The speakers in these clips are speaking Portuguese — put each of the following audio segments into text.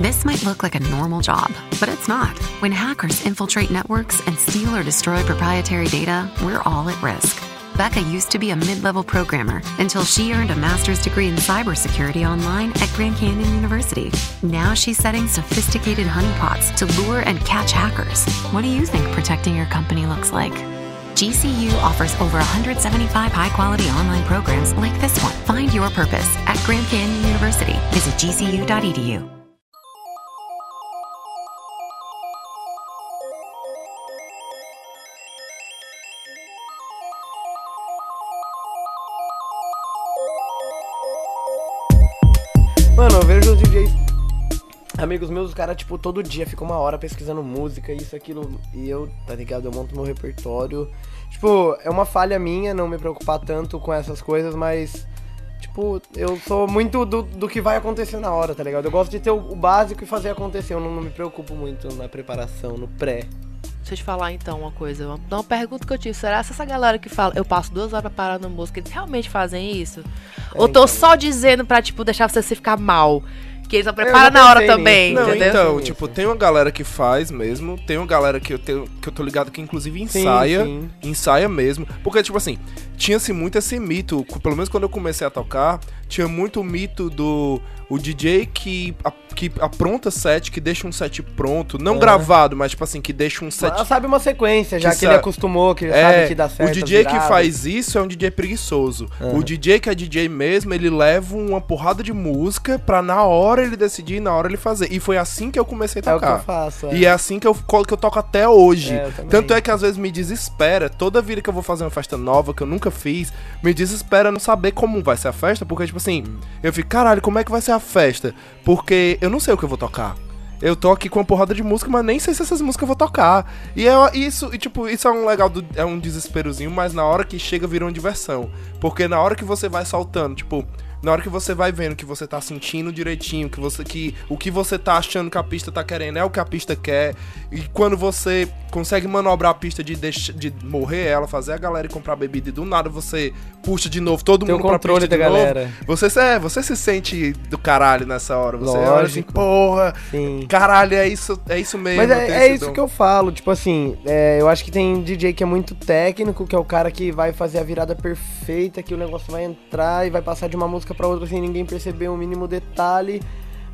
This might look like a normal job, but it's not. When hackers infiltrate networks and steal or destroy proprietary data, we're all at risk. Becca used to be a mid level programmer until she earned a master's degree in cybersecurity online at Grand Canyon University. Now she's setting sophisticated honeypots to lure and catch hackers. What do you think protecting your company looks like? GCU offers over 175 high quality online programs like this one. Find your purpose at Grand Canyon University. Visit gcu.edu. Amigos meus, os caras, tipo, todo dia ficam uma hora pesquisando música, isso, aquilo. E eu, tá ligado? Eu monto meu repertório. Tipo, é uma falha minha não me preocupar tanto com essas coisas, mas. Tipo, eu sou muito do, do que vai acontecer na hora, tá ligado? Eu gosto de ter o, o básico e fazer acontecer. Eu não, não me preocupo muito na preparação, no pré. Deixa eu te falar então uma coisa. Uma, uma pergunta que eu tive. Será que essa galera que fala, eu passo duas horas parando música, eles realmente fazem isso? É, Ou tô então. só dizendo pra, tipo, deixar você se ficar mal? Que eles só já preparam na hora também. Não, entendeu? então, tipo, tem uma galera que faz mesmo, tem uma galera que eu, tenho, que eu tô ligado que inclusive ensaia, sim. ensaia mesmo, porque, tipo assim, tinha-se muito esse mito, pelo menos quando eu comecei a tocar, tinha muito o mito do o DJ que, a- que apronta set, que deixa um set pronto, não Aham. gravado, mas, tipo assim, que deixa um set... Ela sabe uma sequência, já Que que, ele acostumou, que ele É, sabe que dá certo. o DJ que faz isso é um DJ preguiçoso. Aham. O DJ que é DJ mesmo, ele leva uma porrada de música pra na hora ele decidir, na hora ele fazer. E foi assim que eu comecei a É o que tocar. eu faço. É. E é assim que eu, que eu toco até hoje. É. Tanto é que às vezes me desespera, toda vida que eu vou fazer uma festa nova, que eu nunca fiz, me desespera não saber como vai ser a festa, porque, tipo assim, eu fico, caralho, como é que vai ser a festa? Porque eu não sei o que eu vou tocar. Eu tô aqui com uma porrada de música, mas nem sei se essas músicas eu vou tocar. E é isso, e tipo, isso é um legal, do, é um desesperozinho, mas na hora que chega vira uma diversão. Porque na hora que você vai saltando, tipo, na hora que você vai vendo que você tá sentindo direitinho, que você que o que você tá achando que a pista tá querendo é o que a pista quer, e quando você consegue manobrar a pista de deixa, de morrer ela, fazer a galera ir comprar bebida e do nada você puxa de novo todo Tem mundo pra pista da de novo, galera. você, se- é, você se sente do caralho nessa hora. Você olha assim, Lógico. porra, Sim. caralho, é isso, é isso mesmo. Mas é, é isso dom. que eu falo, tipo assim, é, eu acho que tem DJ que é muito técnico, que é o cara que vai fazer a virada perfeita, que o negócio vai entrar e vai passar de uma música pra outra sem ninguém perceber o mínimo detalhe.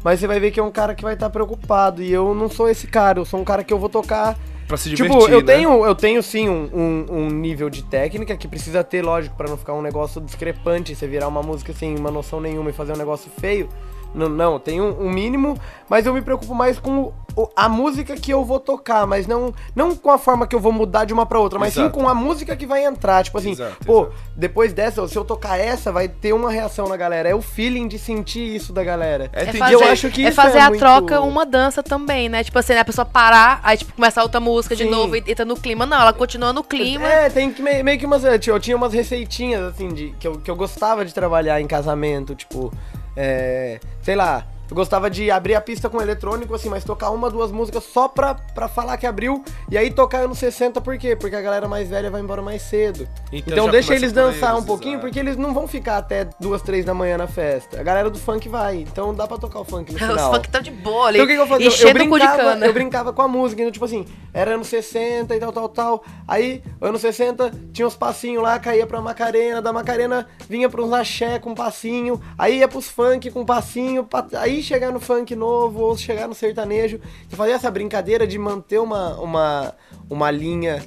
Mas você vai ver que é um cara que vai estar preocupado. E eu não sou esse cara, eu sou um cara que eu vou tocar. Pra se Tipo, divertir, eu né? tenho, eu tenho sim um, um, um nível de técnica que precisa ter, lógico, pra não ficar um negócio discrepante, você virar uma música sem uma noção nenhuma e fazer um negócio feio. Não, não, tem um, um mínimo, mas eu me preocupo mais com o- a música que eu vou tocar, mas não, não com a forma que eu vou mudar de uma pra outra, mas sim Exato. com a música que vai entrar. Tipo assim, Exato, pô, exato. depois dessa, se eu tocar essa, vai ter uma reação na galera. É o feeling de sentir isso da galera. É, É fazer, eu acho que é isso fazer é a muito- troca uma dança também, né? Tipo assim, né, a pessoa parar, aí tipo, começar outra música de Sim. novo e entra no clima. Não, ela continua no clima. É, tem que meio, meio que umas. Eu tinha umas receitinhas, assim, de, que, eu, que eu gostava de trabalhar em casamento, tipo. É, sei lá. Eu gostava de abrir a pista com eletrônico, assim, mas tocar uma, duas músicas só pra, pra falar que abriu. E aí tocar anos 60, por quê? Porque a galera mais velha vai embora mais cedo. Então Então, deixa eles dançar eles, um pouquinho, exato. porque eles não vão ficar até duas, três da manhã na festa. A galera do funk vai. Então dá pra tocar o funk no Os final. funk tão de boa ali. Então o que, que eu fazia? Eu, eu, brincava, cana. eu brincava com a música, então, tipo assim, era anos 60 e tal, tal, tal. Aí, anos 60, tinha uns passinhos lá, caía pra Macarena, da Macarena vinha pra uns axé com passinho, aí ia pros funk com passinho, pa- chegar no funk novo, ou chegar no sertanejo. Você fazia essa brincadeira de manter uma, uma, uma linha.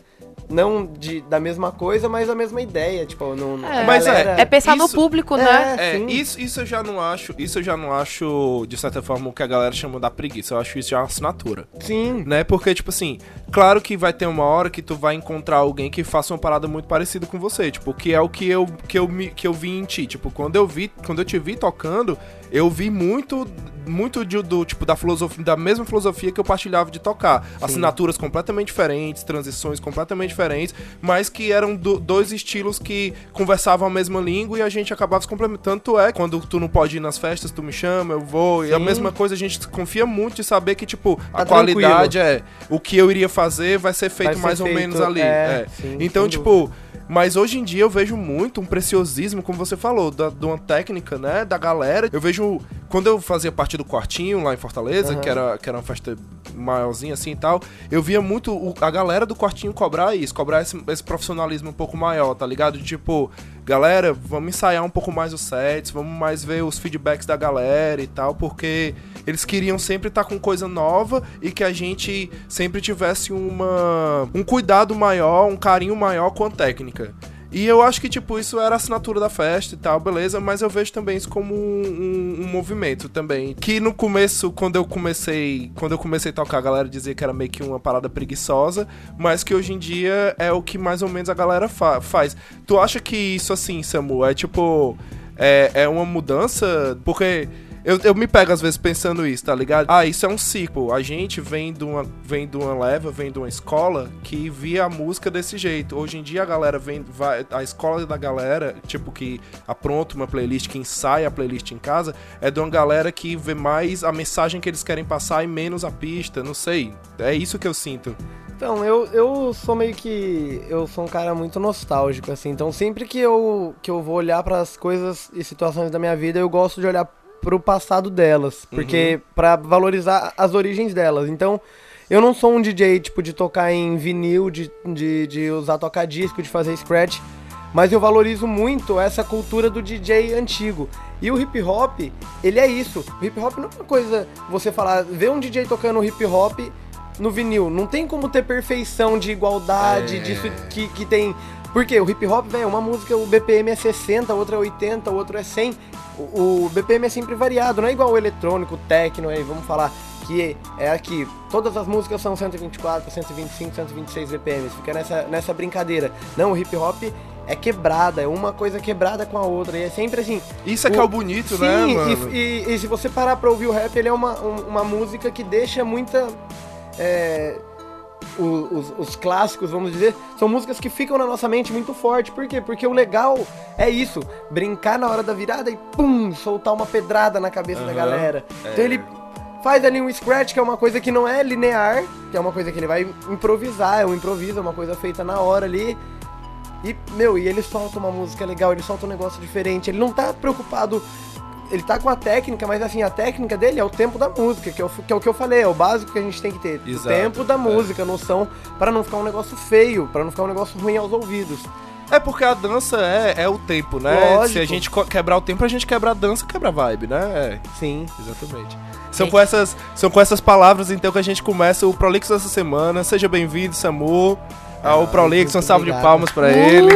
Não de, da mesma coisa, mas a mesma ideia, tipo, não, É, Mas é, galera- É pensar no Isso- público, É, né? É, isso, isso eu já não acho, isso eu já não acho, de certa forma, o que a galera chama da preguiça. Eu acho isso já uma assinatura. Sim. Né? Porque, tipo assim, claro que vai ter uma hora que tu vai encontrar alguém que faça uma parada muito parecida com você. Tipo, que é o que eu, que eu, me, que eu vi em ti. Tipo, quando eu vi, quando eu te vi tocando, eu vi muito, muito de- do, tipo, da filosofia, da mesma filosofia que eu partilhava de tocar. Assinaturas completamente diferentes, transições completamente diferentes, mas que eram do- dois estilos que conversavam a mesma língua e a gente acabava se complementando. Tanto é, quando tu não pode ir nas festas, tu me chama, eu vou. E a Sim. mesma coisa, a gente confia muito de saber que, tipo, a Tá qualidade é o que eu iria fazer vai ser feito Vai ser mais ou feito, menos ali. é, é. sim, então, tipo, Mas hoje em dia eu vejo muito um preciosismo, como você falou, da, de uma técnica, né, da galera. Eu vejo, quando eu fazia parte do quartinho lá em Fortaleza, Aham. que, era, que era uma festa maiorzinha assim e tal, eu via muito o- a galera do quartinho cobrar isso, cobrar esse, esse profissionalismo um pouco maior, tá ligado? De, Tipo, galera, vamos ensaiar um pouco mais os sets, vamos mais ver os feedbacks da galera e tal, porque eles queriam sempre estar com coisa nova e que a gente sempre tivesse uma um cuidado maior, um carinho maior com a técnica. E eu acho que, tipo, isso era a assinatura da festa e tal, beleza, mas eu vejo também isso como um, um- um movimento também. Que no começo, quando eu comecei. Quando eu comecei a tocar, a galera dizia que era meio que uma parada preguiçosa, mas que hoje em dia é o que mais ou menos a galera fa- faz. Tu acha que isso assim, Samu, é tipo. É, é uma mudança? Porque. Eu, eu me pego às vezes pensando isso, tá ligado? Ah, isso é um ciclo. A gente vem de uma, vem de uma leva, vem de uma escola que via a música desse jeito. Hoje em dia a galera vem. Vai, a escola da galera, tipo, que apronta uma playlist, que ensaia a playlist em casa, é de uma galera que vê mais a mensagem que eles querem passar e menos a pista. Não sei. É isso que eu sinto. Então, eu, eu sou meio que. Eu sou um cara muito nostálgico, assim. Então, sempre que eu, que eu vou olhar para as coisas e situações da minha vida, eu gosto de olhar pro passado delas. Porque. pra valorizar as origens delas. Então. Eu não sou um DJ, tipo, de tocar em vinil, de, de, de usar toca-disco, de fazer scratch. Mas eu valorizo muito essa cultura do DJ antigo. E o hip hop, ele é isso. O hip hop não é uma coisa você falar, ver um DJ tocando hip hop no vinil. Não tem como ter perfeição de igualdade, É. disso que, que tem. Porque o hip hop, velho, uma música, o BPM é 60, outra é 80, o outro é 100. O, o BPM é sempre variado, não é igual o eletrônico, o techno, aí vamos falar que é aqui. Todas as músicas são 124, 125, 126 BPMs. Fica nessa, nessa brincadeira. Não, o hip hop é quebrada, é uma coisa quebrada com a outra. E é sempre assim. Isso é que é o bonito, Sim, né, e- mano? E, e se você parar pra ouvir o rap, ele é uma, um- uma música que deixa muita. é, os, os clássicos, vamos dizer, são músicas que ficam na nossa mente muito forte. Por quê? Porque o legal é isso: brincar na hora da virada e pum, soltar uma pedrada na cabeça da Aham, galera. é. Então ele faz ali um scratch, que é uma coisa que não é linear, que é uma coisa que ele vai improvisar, é um improviso, é uma coisa feita na hora ali. E, meu, e ele solta uma música legal, ele solta um negócio diferente. Ele não tá preocupado. Ele tá com a técnica, mas assim, a técnica dele é o tempo da música, que é o, que é o que eu falei, é o básico que a gente tem que ter. Exato, o tempo da é. música, noção, pra não ficar um negócio feio, pra não ficar um negócio ruim aos ouvidos. É porque a dança é, é o tempo, né? Lógico. Se a gente quebrar o tempo, a gente quebra a dança, quebra a vibe, né? É. Sim. Exatamente. São com, essas, são com essas palavras, então, que a gente começa o Prolix dessa semana. Seja bem-vindo, Samu, ao Ah, Prolix. Um salve de obrigado. palmas pra ele.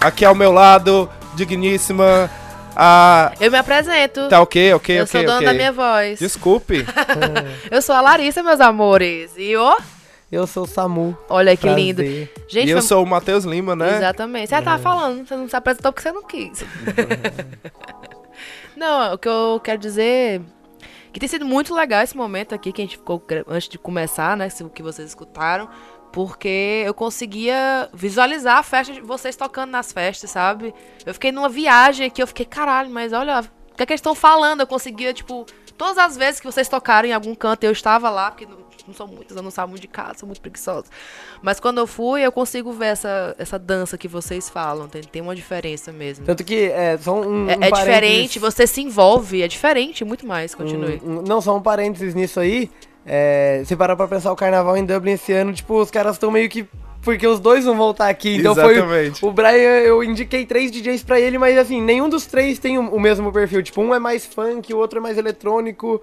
Aqui ao meu lado, digníssima. A. Eu me apresento. Tá ok, ok, eu ok. sou dona ok. da minha voz. Desculpe. Eu sou a Larissa, meus amores. E ó, Eu sou o Samu. olha que Prazer. lindo. Gente, e eu foi- sou o Matheus Lima, né? Exatamente. Você tava falando, você não se apresentou porque você não quis. não, o que eu quero dizer que tem sido muito legal esse momento aqui que a gente ficou antes de começar, né, o que vocês escutaram, porque eu conseguia visualizar a festa de vocês tocando nas festas, sabe? Eu fiquei numa viagem aqui, eu fiquei, caralho, mas olha, o que é que eles estão falando? Eu conseguia, tipo, todas as vezes que vocês tocaram em algum canto, eu estava lá, porque não, não são muitas, eu não saio muito de casa, sou muito preguiçosa. Mas quando eu fui, eu consigo ver essa, essa dança que vocês falam, tem, tem uma diferença mesmo. Tanto que é só um. É, um é diferente, você se envolve, é diferente, muito mais, continue. Um- um- não, só um parênteses nisso aí. É, você parar pra pensar o carnaval em Dublin esse ano, tipo, os caras estão meio que. Porque os dois vão voltar aqui. Então Exatamente. foi. O Brian, eu indiquei três DJs pra ele, mas assim, nenhum dos três tem o, o mesmo perfil. Tipo, um é mais funk, o outro é mais eletrônico.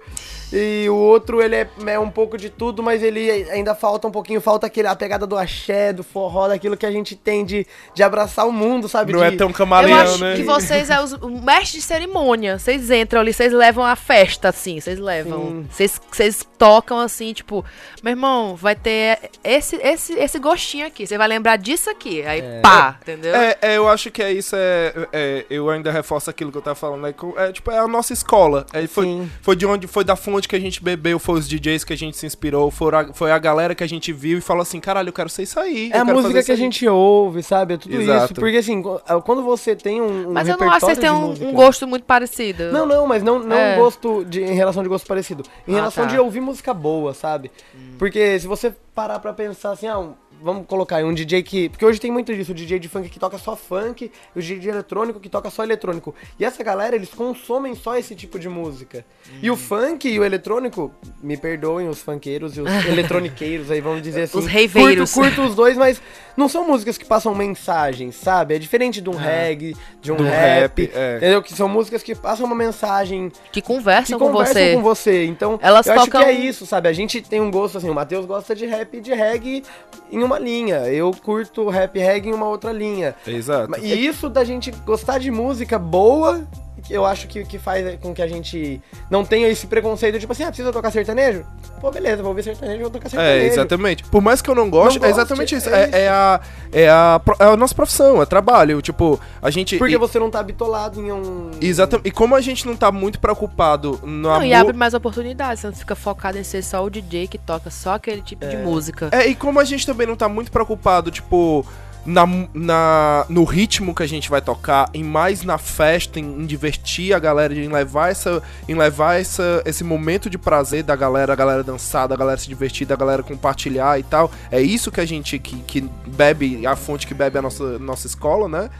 E o outro, ele é, é um pouco de tudo, mas ele ainda falta um pouquinho. Falta aquele, a pegada do axé, do forró, daquilo que a gente tem de, de abraçar o mundo, sabe? Não de, é tão Eu camaleão, acho né? que vocês é os, o mestre de cerimônia. Vocês entram ali, vocês levam a festa, assim. Vocês levam. Vocês tocam assim, tipo, meu irmão, vai ter esse, esse, esse gostinho aqui. Você vai lembrar disso aqui. Aí pá, entendeu? É, é, eu acho que é isso, é, é, eu ainda reforço aquilo que eu tava falando, é, é, tipo, é a nossa escola, é, foi, Sim. foi de onde, foi da fonte que a gente bebeu, foi os DJs que a gente se inspirou, foi a, foi a galera que a gente viu e falou assim, caralho, eu quero ser isso aí, É a música que a isso aí." gente ouve, sabe? É tudo Exato. isso. Porque assim, qu- quando você tem um, um Mas eu não acho que vocês têm um, um gosto muito parecido. Não, não, mas não, não É. um gosto de, em relação de gosto parecido. Em Ah, relação tá. de ouvir música boa, sabe? Porque se você parar pra pensar assim, ah, vamos colocar aí um DJ que. Porque hoje tem muito disso, o DJ de funk que toca só funk, e o DJ de eletrônico que toca só eletrônico. E essa galera, eles consomem só esse tipo de música. E o funk e o eletrônico, me perdoem os funkeiros e os eletroniqueiros aí, vamos dizer assim. Os reiveiros. Curto, curto os dois, mas não são músicas que passam mensagens, sabe? É diferente de um reggae, de um Do rap, rap, é. entendeu? Que são músicas que passam uma mensagem Que que conversam, com conversam você. com você. Então, Elas eu acho tocam- que é isso, sabe? A gente tem um gosto assim, o Matheus gosta de rap e de reggae em uma linha. Eu curto rap reggae em uma outra linha. Exato. E isso da gente gostar de música boa, que eu acho que, que faz com que a gente não tenha esse preconceito, tipo assim, ah, precisa tocar sertanejo? Pô, beleza, vou ouvir sertanejo, vou tocar sertanejo. É, exatamente. Por mais que eu não goste, Não é goste, exatamente isso. é É, é a, é, a, é a nossa profissão, é trabalho. Tipo, a gente. Porque e, você não tá bitolado em um... Exatamente. E como a gente não tá muito preocupado no Não, amor. e abre mais oportunidades, você não fica focado em ser só o DJ que toca só aquele tipo de música. É, e como a gente também não tá muito preocupado, tipo, na, na, no ritmo que a gente vai tocar, em mais na festa, em, em divertir a galera, em levar, essa, em levar essa, esse momento de prazer da galera, a galera dançar, da galera se divertir, da galera compartilhar e tal. É isso que a gente que, que bebe, a fonte que bebe a nossa, nossa escola, né?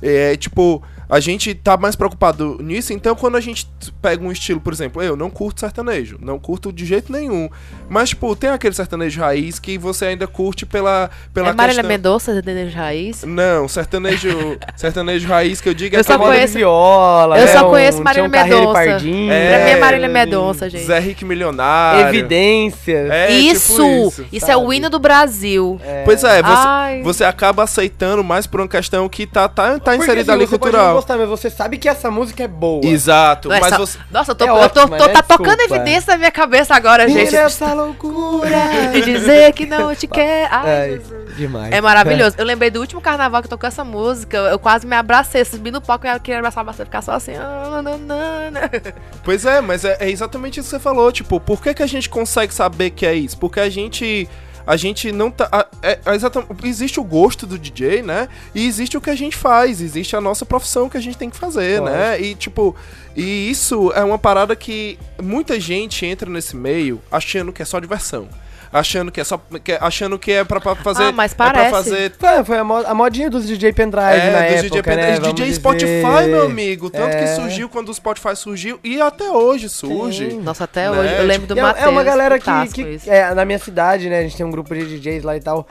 É tipo, a gente tá mais preocupado nisso, então quando a gente pega um estilo, por exemplo, eu não curto sertanejo, não curto de jeito nenhum. Mas, tipo, tem aquele sertanejo raiz que você ainda curte pela, pela é Marília questão... Mendonça, sertanejo raiz? Não, sertanejo, sertanejo raiz que eu digo é Eu só Moda de conheço- viola, eu né? só conheço Marília um e Mendonça. Pardinho, É, pra mim é Marília Mendonça, gente. Zé Rick Milionário. Evidências. É, isso! tipo isso isso. é o hino do Brasil. Pois é, você, você acaba aceitando mais por uma questão que tá, tá, tá inserida ali cultural. Gostar, mas você sabe que essa música é boa. Exato, mas Essa- você... Nossa, eu tô, É eu tô, ótima, tô- né? tá tocando Desculpa. evidência na minha cabeça agora, E gente. nessa loucura. De dizer que não te quer. Ai, Ai, Jesus. demais. É maravilhoso. Eu lembrei do último carnaval que tocou essa música. Eu quase me abracei, subi no palco e eu queria abraçar bastante, ficar só assim. ah. Pois é, mas é, é exatamente isso que você falou. Tipo, por que, que a gente consegue saber que é isso? Porque a gente. A gente não tá. a- É, é existe o gosto do DJ, né? E existe o que a gente faz, existe a nossa profissão que a gente tem que fazer, né? E tipo, e isso é uma parada que muita gente entra nesse meio achando que é só diversão. Achando que é só. que é- achando que é pra, pra fazer. Ah, mas É pra parece. fazer. Foi, foi a, mo- a modinha dos DJ pendrive na É, dos época, DJ, né? Pendrive, Vamos DJ dizer. Spotify, meu amigo. Tanto que É. surgiu quando o Spotify surgiu e até hoje surge. Sim. Nossa, até Né? hoje. Eu lembro do é- Matheus. é uma galera que, que é, na minha cidade, né? A gente tem um grupo de DJs lá e tal.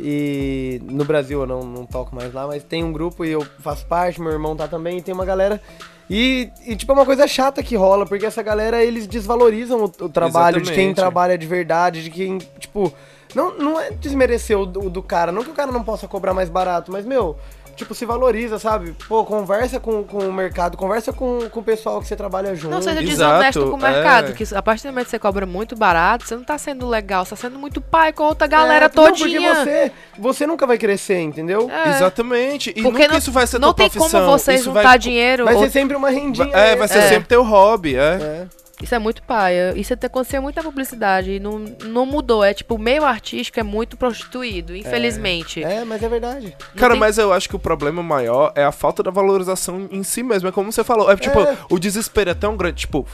E no Brasil eu não, não toco mais lá, mas tem um grupo e eu faço parte, meu irmão tá também, e tem uma galera. E, e, tipo, é uma coisa chata que rola, porque essa galera, eles desvalorizam o, o trabalho de quem Exatamente. trabalha de verdade, de quem, tipo, não, não é desmerecer o do, do cara, não que o cara não possa cobrar mais barato, mas, meu, tipo, se valoriza, sabe? Pô, conversa com, com o mercado, conversa com, com o pessoal que você trabalha junto. Não seja Exato, desonesto com o mercado, é. que a partir do momento que você cobra muito barato, você não tá sendo legal, você tá sendo muito pai com a outra galera É, não, todinha. porque você, você nunca vai crescer, entendeu? É. Exatamente. E Porque nunca não, isso vai ser não tua tem profissão. como você isso juntar vai, dinheiro. Vai ou- ser sempre uma rendinha. É, vai ser É. sempre teu hobby, é. É. Isso é muito paia. Isso até aconteceu muito na publicidade. E não, não mudou. É tipo, o meio artístico é muito prostituído, infelizmente. É, mas é verdade. Não Cara, tem- mas eu acho que o problema maior é a falta da valorização em si mesmo. É como você falou. É tipo, É. o desespero é tão grande. Tipo,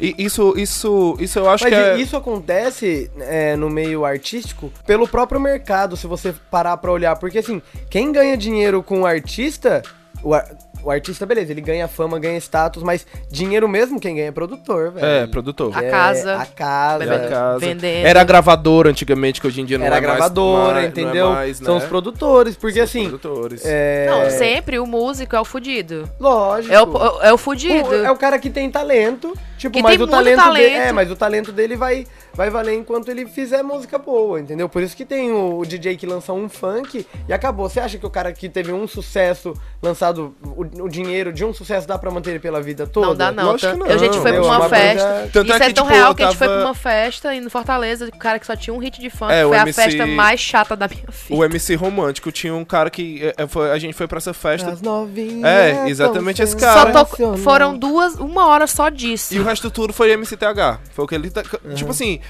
e isso, isso, isso eu acho Mas que é. isso acontece é, no meio artístico pelo próprio mercado, se você parar pra olhar. Porque assim, quem ganha dinheiro com o artista, o, ar- o artista, beleza, ele ganha fama, ganha status, mas dinheiro mesmo quem ganha é produtor, velho. É, produtor. A É, casa. A casa. Da casa. vendendo. Era gravadora antigamente, que hoje em dia não Era é mais. gravadora, mais- entendeu? É mais, São né? os produtores, porque São os assim, produtores. é... Não, sempre o músico é o fudido. Lógico. É o, é o fudido. O- é o cara que tem talento, tipo, Que mas tem o talento, talento. dele, é, mas o talento dele vai vai valer enquanto ele fizer música boa, entendeu? Por isso que tem o, o DJ que lança um funk e acabou. Você acha que o cara que teve um sucesso lançado o, o dinheiro de um sucesso dá pra manter ele pela vida toda? Não dá, não. Lógico que Tan- A gente não. foi pra Entendeu? É uma uma festa. coisa- Tanto Isso é é, que, tão tipo, real eu que a gente foi pra uma festa em Fortaleza, o cara que só tinha um hit de funk. É, foi a MC festa mais chata da minha vida. O MC Romântico tinha um cara que. é, foi- a gente foi pra essa festa. As novinhas É, exatamente esse cara. Só foram duas, uma hora só disso. E o resto tudo foi MCTH. Foi o que ele. tá- Tipo assim.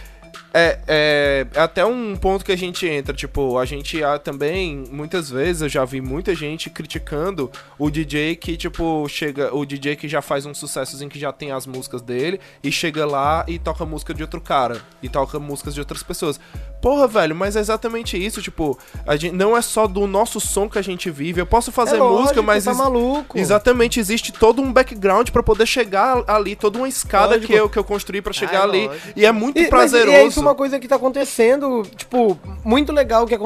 É, é, é até um ponto que a gente entra, tipo, a gente há também, muitas vezes, eu já vi muita gente criticando o DJ que, tipo, chega, o DJ que já faz um em que já tem as músicas dele e chega lá e toca música de outro cara, e toca músicas de outras pessoas. Porra, velho, mas é exatamente isso, tipo, a gente, não é só do nosso som que a gente vive, eu posso fazer É lógico, música, mas... tá maluco. Exatamente, existe todo um background pra poder chegar ali, toda uma escada Lógico. que eu, que eu construí pra chegar Ah, ali, lógico. e é muito E, mas- prazeroso. e é isso uma coisa que tá acontecendo, tipo, muito legal que,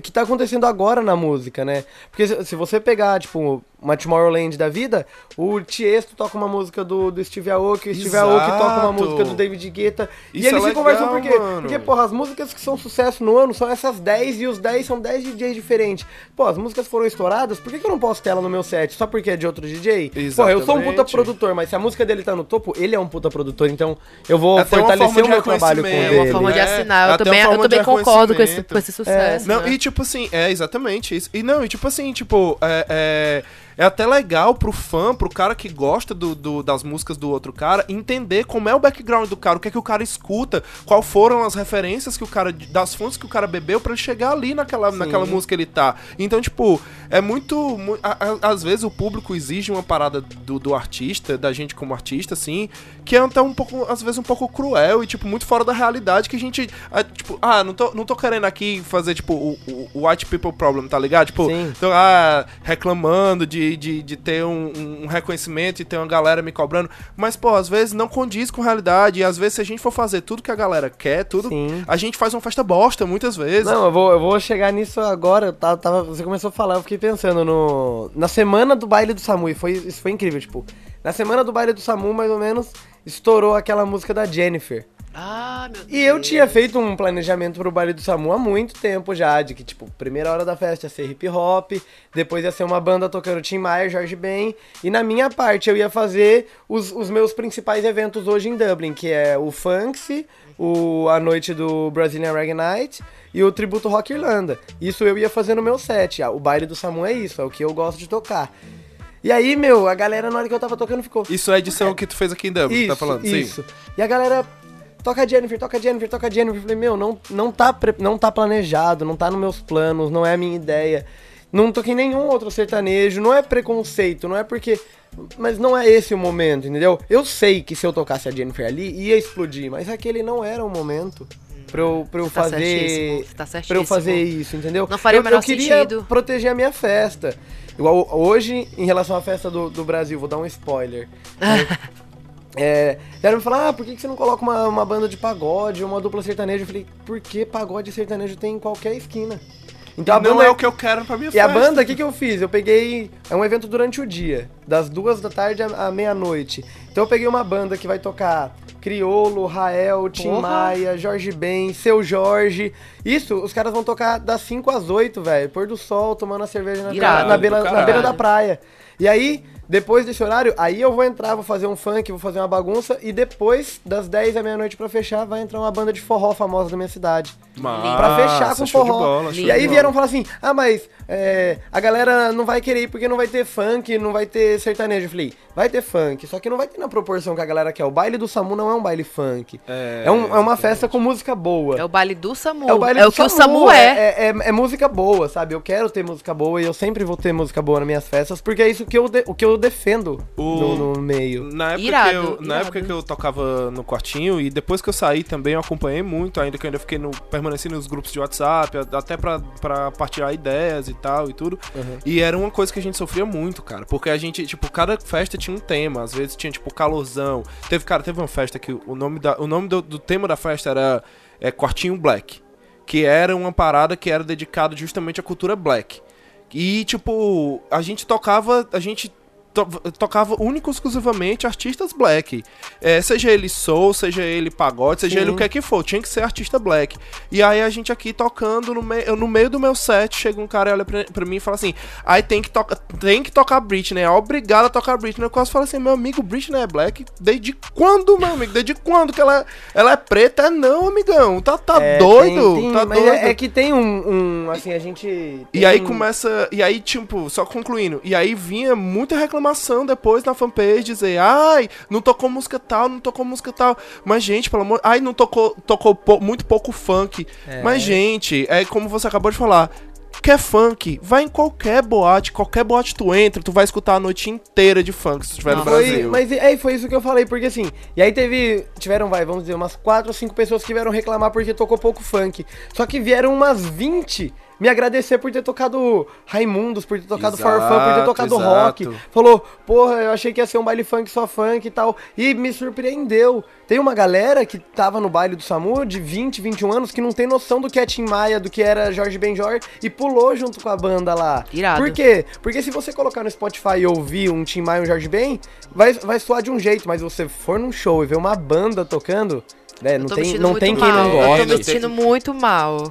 que tá acontecendo agora na música, né? Porque se, se você pegar, tipo, uma Tomorrowland da vida, o Tiesto toca uma música do, do Steve Aoki, o Steve Exato. Aoki toca uma música do David Guetta. e Isso eles é se conversam por legal, quê? mano. Porque, porra, as músicas que são sucesso no ano são essas 10 e os 10 são 10 DJs diferentes. Pô, as músicas foram estouradas, por que, que eu não posso ter ela no meu set? Só porque é de outro DJ? Pô, eu sou um puta Exatamente. produtor, mas se a música dele tá no topo, ele é um puta produtor, então eu vou É até fortalecer o meu trabalho com ele. É uma forma de É, assinar. Eu até também, eu também concordo com esse, com esse sucesso. Não, né? e tipo assim, é exatamente isso. E não, e tipo assim, tipo, é, é, é até legal pro fã, pro cara que gosta do, do- das músicas do outro cara, entender como é o background do cara, o que é que o cara escuta, qual foram as referências que o cara, das fontes que o cara bebeu pra ele chegar ali naquela, naquela música que ele tá. Então, tipo, é muito. mu- a- a- às vezes o público exige uma parada do, do artista, da gente como artista, assim, que é até um pouco, às vezes, um pouco cruel e, tipo, muito fora da realidade que a gente. ah, tipo, ah, não tô, não tô querendo aqui fazer, tipo, o, o- white people problem, tá ligado? Tipo, Sim. tô ah, reclamando de, de, de ter um, um reconhecimento e ter uma galera me cobrando. Mas, pô, às vezes não condiz com a realidade. E às vezes, se a gente for fazer tudo que a galera quer, tudo, Sim. a gente faz uma festa bosta, muitas vezes. Não, eu vou, eu vou chegar nisso agora. Tava- você começou a falar, eu fiquei pensando no. Na semana do baile do Samu, e foi, isso foi incrível, tipo. Na semana do baile do Samu, mais ou menos, estourou aquela música da Jennifer. Ah, meu Deus. E eu tinha feito um planejamento pro baile do Samu há muito tempo já, de que, tipo, primeira hora da festa ia ser hip hop, depois ia ser uma banda tocando Tim Maia, Jorge Ben, e na minha parte eu ia fazer os, os meus principais eventos hoje em Dublin, que é o Funksy, o A Noite do Brazilian Reggae Night e o Tributo Rock Irlanda. Isso eu ia fazer no meu set. Ah, O baile do Samu é isso, é o que eu gosto de tocar. E aí, meu, a galera na hora que eu tava tocando ficou. Isso é a edição que tu fez aqui em Dublin, Isso, tá falando? isso. E a galera toca a Jennifer, toca a Jennifer, toca a Jennifer. Eu falei, meu, não, não, tá pre- não tá planejado, não tá nos meus planos, não é a minha ideia. Não toquei nenhum outro sertanejo, não é preconceito, não é porque. Mas não é esse o momento, entendeu? Eu sei que se eu tocasse a Jennifer ali, ia explodir, mas aquele não era o momento. Pra eu, pra eu Tá fazer. certíssimo, tá pra eu certíssimo. fazer isso, entendeu? Não faria eu, o menor eu queria sentido. proteger a minha festa. Igual hoje, em relação à festa do, do Brasil, vou dar um spoiler. É, vieram me falar, ah, por que que você não coloca uma, uma banda de pagode ou uma dupla sertaneja? Eu falei, porque pagode e sertanejo tem em qualquer esquina. Então a não banda é o que eu quero pra minha E a festa. banda, o que, que eu fiz? Eu peguei. É um evento durante o dia, das duas da tarde à à meia-noite. Então eu peguei uma banda que vai tocar Criolo, Rael, Tim Porra. Maia, Jorge Ben, Seu Jorge. Isso, os caras vão tocar das 5 às 8, velho. Pôr do sol, tomando a cerveja na, Irado, na, beira, na beira da praia. E aí, depois desse horário, aí eu vou entrar, vou fazer um funk, vou fazer uma bagunça. E depois, das 10 à meia-noite pra fechar, vai entrar uma banda de forró famosa da minha cidade. Massa, Pra fechar com forró. bola, e aí vieram falar assim: ah, mas é, a galera não vai querer ir porque não vai ter funk, não vai ter sertanejo. Eu falei: vai ter funk, só que não vai ter na proporção que a galera quer. O baile do Samu não é um baile funk. É, É, um- é uma festa com música boa. É o baile do Samu. É o baile é do o que o Samu é. É, é- é música boa, sabe? Eu quero ter música boa e eu sempre vou ter música boa nas minhas festas, porque é isso que eu, de- o que eu defendo O- no, no meio. Na época, Irado, que eu, na época que eu tocava no quartinho e depois que eu saí também eu acompanhei muito, ainda que eu ainda fiquei no, permaneci nos grupos de WhatsApp, até pra, pra partilhar ideias e tal e tudo. E era uma coisa que a gente sofria muito, cara, porque a gente, tipo, cada festa tinha um tema, às vezes tinha tipo calorzão. Teve, cara, teve uma festa que o nome, da, o nome do, do tema da festa era é, Quartinho Black, que era uma parada que era dedicada justamente à cultura black. E, tipo, a gente tocava. A gente to- tocava único e exclusivamente artistas black. É, seja ele soul, seja ele pagode, seja Sim. ele o que é que for, tinha que ser artista black. E aí a gente aqui tocando no, mei- no meio do meu set, chega um cara e olha pra, pra mim e fala assim: aí tem que, tem que tocar Britney, é obrigado a tocar Britney. Eu quase falo assim: meu amigo, Britney é black? Desde quando, meu amigo? Desde quando que ela, ela é preta? É não, amigão. Tá, tá É, doido? tem- tem- tá mas doido? É, é que tem um, um, assim, a gente... E aí tem- começa. E aí, tipo, só concluindo. E aí vinha muita reclamação reclamação depois na fanpage, dizer, ai, não tocou música tal, não tocou música tal. Mas, gente, pelo amor. Ai, não tocou, tocou po- muito pouco funk. É. Mas, gente, é como você acabou de falar. Quer funk? Vai em qualquer boate, qualquer boate tu entra, tu vai escutar a noite inteira de funk se tu estiver no Nossa. Foi, Brasil. mas é, foi isso que eu falei, porque assim, e aí teve, tiveram, vai, vamos dizer, umas 4 ou 5 pessoas que vieram reclamar porque tocou pouco funk. Só que vieram umas 20 me agradecer por ter tocado Raimundos, por ter tocado Exato, Forfã, por ter tocado rock. exato. Falou, porra, eu achei que ia ser um baile funk só funk e tal. E me surpreendeu. Tem uma galera que tava no baile do SAMU de 20, 21 anos que não tem noção do que é Tim Maia, do que era Jorge Benjor e pulou junto com a banda lá. Irado. Por quê? Porque se você colocar no Spotify e ouvir um Tim Maia e um Jorge Ben, vai, vai soar de um jeito, mas se você for num show e ver uma banda tocando, né, não tem, não tem quem não Eu tô me sentindo muito mal.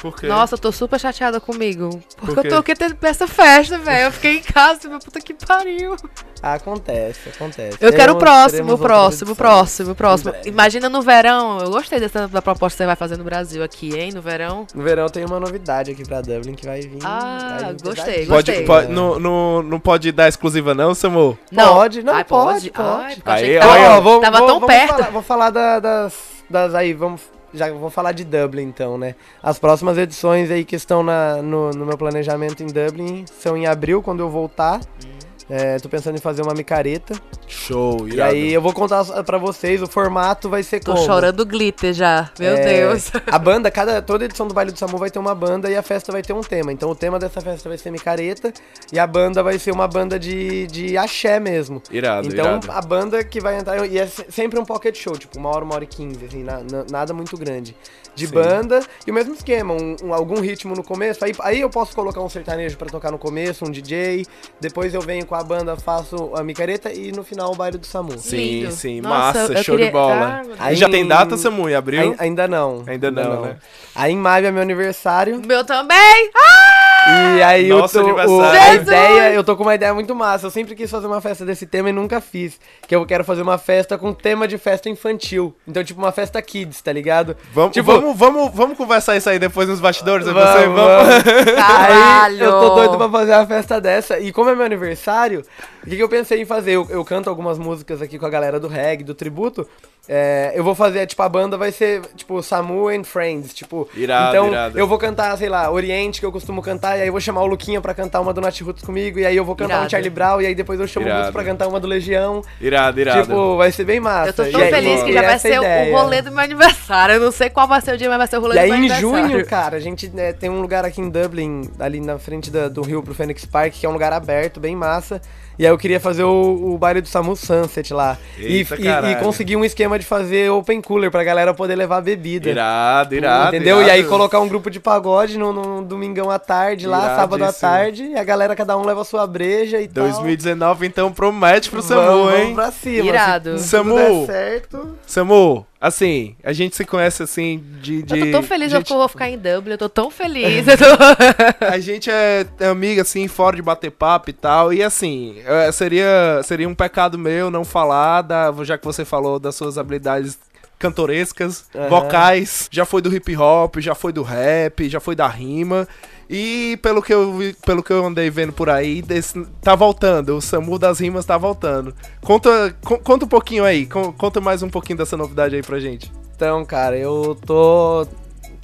Por quê? Nossa, eu tô super chateada comigo. Porque Por eu toquei ter- essa festa, velho. Eu fiquei em casa, meu puta que pariu. Acontece, acontece. Eu quero o próximo, o próximo, o próximo, o próximo. Imagina no verão. Eu gostei dessa da proposta que você vai fazer no Brasil aqui, hein? No verão. No verão tem uma novidade aqui pra Dublin que vai vir. Ah, vai vir gostei. Pode, gostei. pode, não, não, não pode dar exclusiva, não, Samu? Pode, não, Ai, pode, Ai, pode. eu achei Aí, tava, Ó, tava vamos- tão vamos perto. falar- vou falar da- das, das aí, vamos. Já vou falar de Dublin então, né? As próximas edições aí que estão na, no, no meu planejamento em Dublin são em abril, quando eu voltar. Hum. É, tô pensando em fazer uma micareta. Show, E aí eu vou contar pra vocês, o formato vai ser Tô como. chorando glitter já. Meu É, Deus. A banda, cada, toda edição do Baile do Samu vai ter uma banda e a festa vai ter um tema. Então o tema dessa festa vai ser micareta e a banda vai ser uma banda de, de axé mesmo. Irado, então irado. a banda que vai entrar. E é se- sempre um pocket show, tipo, uma hora, uma hora e quinze, assim, na- na- nada muito grande. De Sim. banda e o mesmo esquema, um, um- algum ritmo no começo. Aí, aí eu posso colocar um sertanejo pra tocar no começo, um DJ. Depois eu venho com a banda, faço a micareta e no final o baile do Samu. Sim, Lindo. sim, Nossa, massa, eu show queria- de bola. Ah, E já tem em- data, Samu, em abril? Ai- ainda não. Ainda não, né? Aí em maio é meu aniversário. Meu também! Ah! E aí eu Nosso tô, o, aniversário. a ideia, eu tô com uma ideia muito massa. Eu sempre quis fazer uma festa desse tema e nunca fiz. Que eu quero fazer uma festa com tema de festa infantil. Então, tipo, uma festa kids, tá ligado? Vamos, Tipo, vamos, vamos, vamos conversar isso aí depois nos bastidores? Vamos, você, vamos. Caralho! Aí eu tô doido pra fazer uma festa dessa. E como é meu aniversário, o que, que eu pensei em fazer? Eu, eu canto algumas músicas aqui com a galera do reggae, do tributo. É, eu vou fazer, tipo, a banda vai ser, tipo, Samu and Friends, tipo... Irado, então, irado. eu vou cantar, sei lá, Oriente, que eu costumo cantar, e aí eu vou chamar o Luquinha pra cantar uma do Nat Roots comigo, e aí eu vou cantar um Irado. Charlie Brown, e aí depois eu chamo o Irado. Guto pra cantar uma do Legião. Irado, irado. Tipo, vai ser bem massa. Eu tô E tão aí- feliz que e já vai ser é ideia. o rolê do meu aniversário. Eu não sei qual vai ser o dia, mas vai ser o rolê E do aí meu em aniversário. junho, cara, a gente né, tem um lugar aqui em Dublin, ali na frente da- do rio pro Phoenix Park, que é um lugar aberto, bem massa. E aí eu queria fazer o, o baile do Samu Sunset lá. E, Eita, e- e caralho. conseguir um esquema de fazer open cooler pra galera poder levar bebida. Irado, irado. Entendeu? irado. E aí colocar um grupo de pagode no, no domingão à tarde lá, sábado à Iradíssimo. tarde, e a galera cada um leva a sua breja e tal. 2019, então, promete pro Samu, vamos, hein? Vamos pra cima. Irado. Se, se Samu. tudo der certo. Samu, assim, a gente se conhece assim de. de Eu tô tão feliz gente, que eu vou ficar em Dublin. Eu tô tão feliz. Tô... A gente é amiga, assim, fora de bater papo e tal. E assim, é, seria, seria um pecado meu não falar, da, já que você falou das suas habilidades cantorescas, Aham. vocais. Já foi do hip hop, já foi do rap, já foi da rima. E pelo que eu, pelo que eu andei vendo por aí, desse- tá voltando. O Samu das rimas tá voltando. Conta, con- conta um pouquinho aí, con- conta mais um pouquinho dessa novidade aí pra gente. Então, cara, eu tô.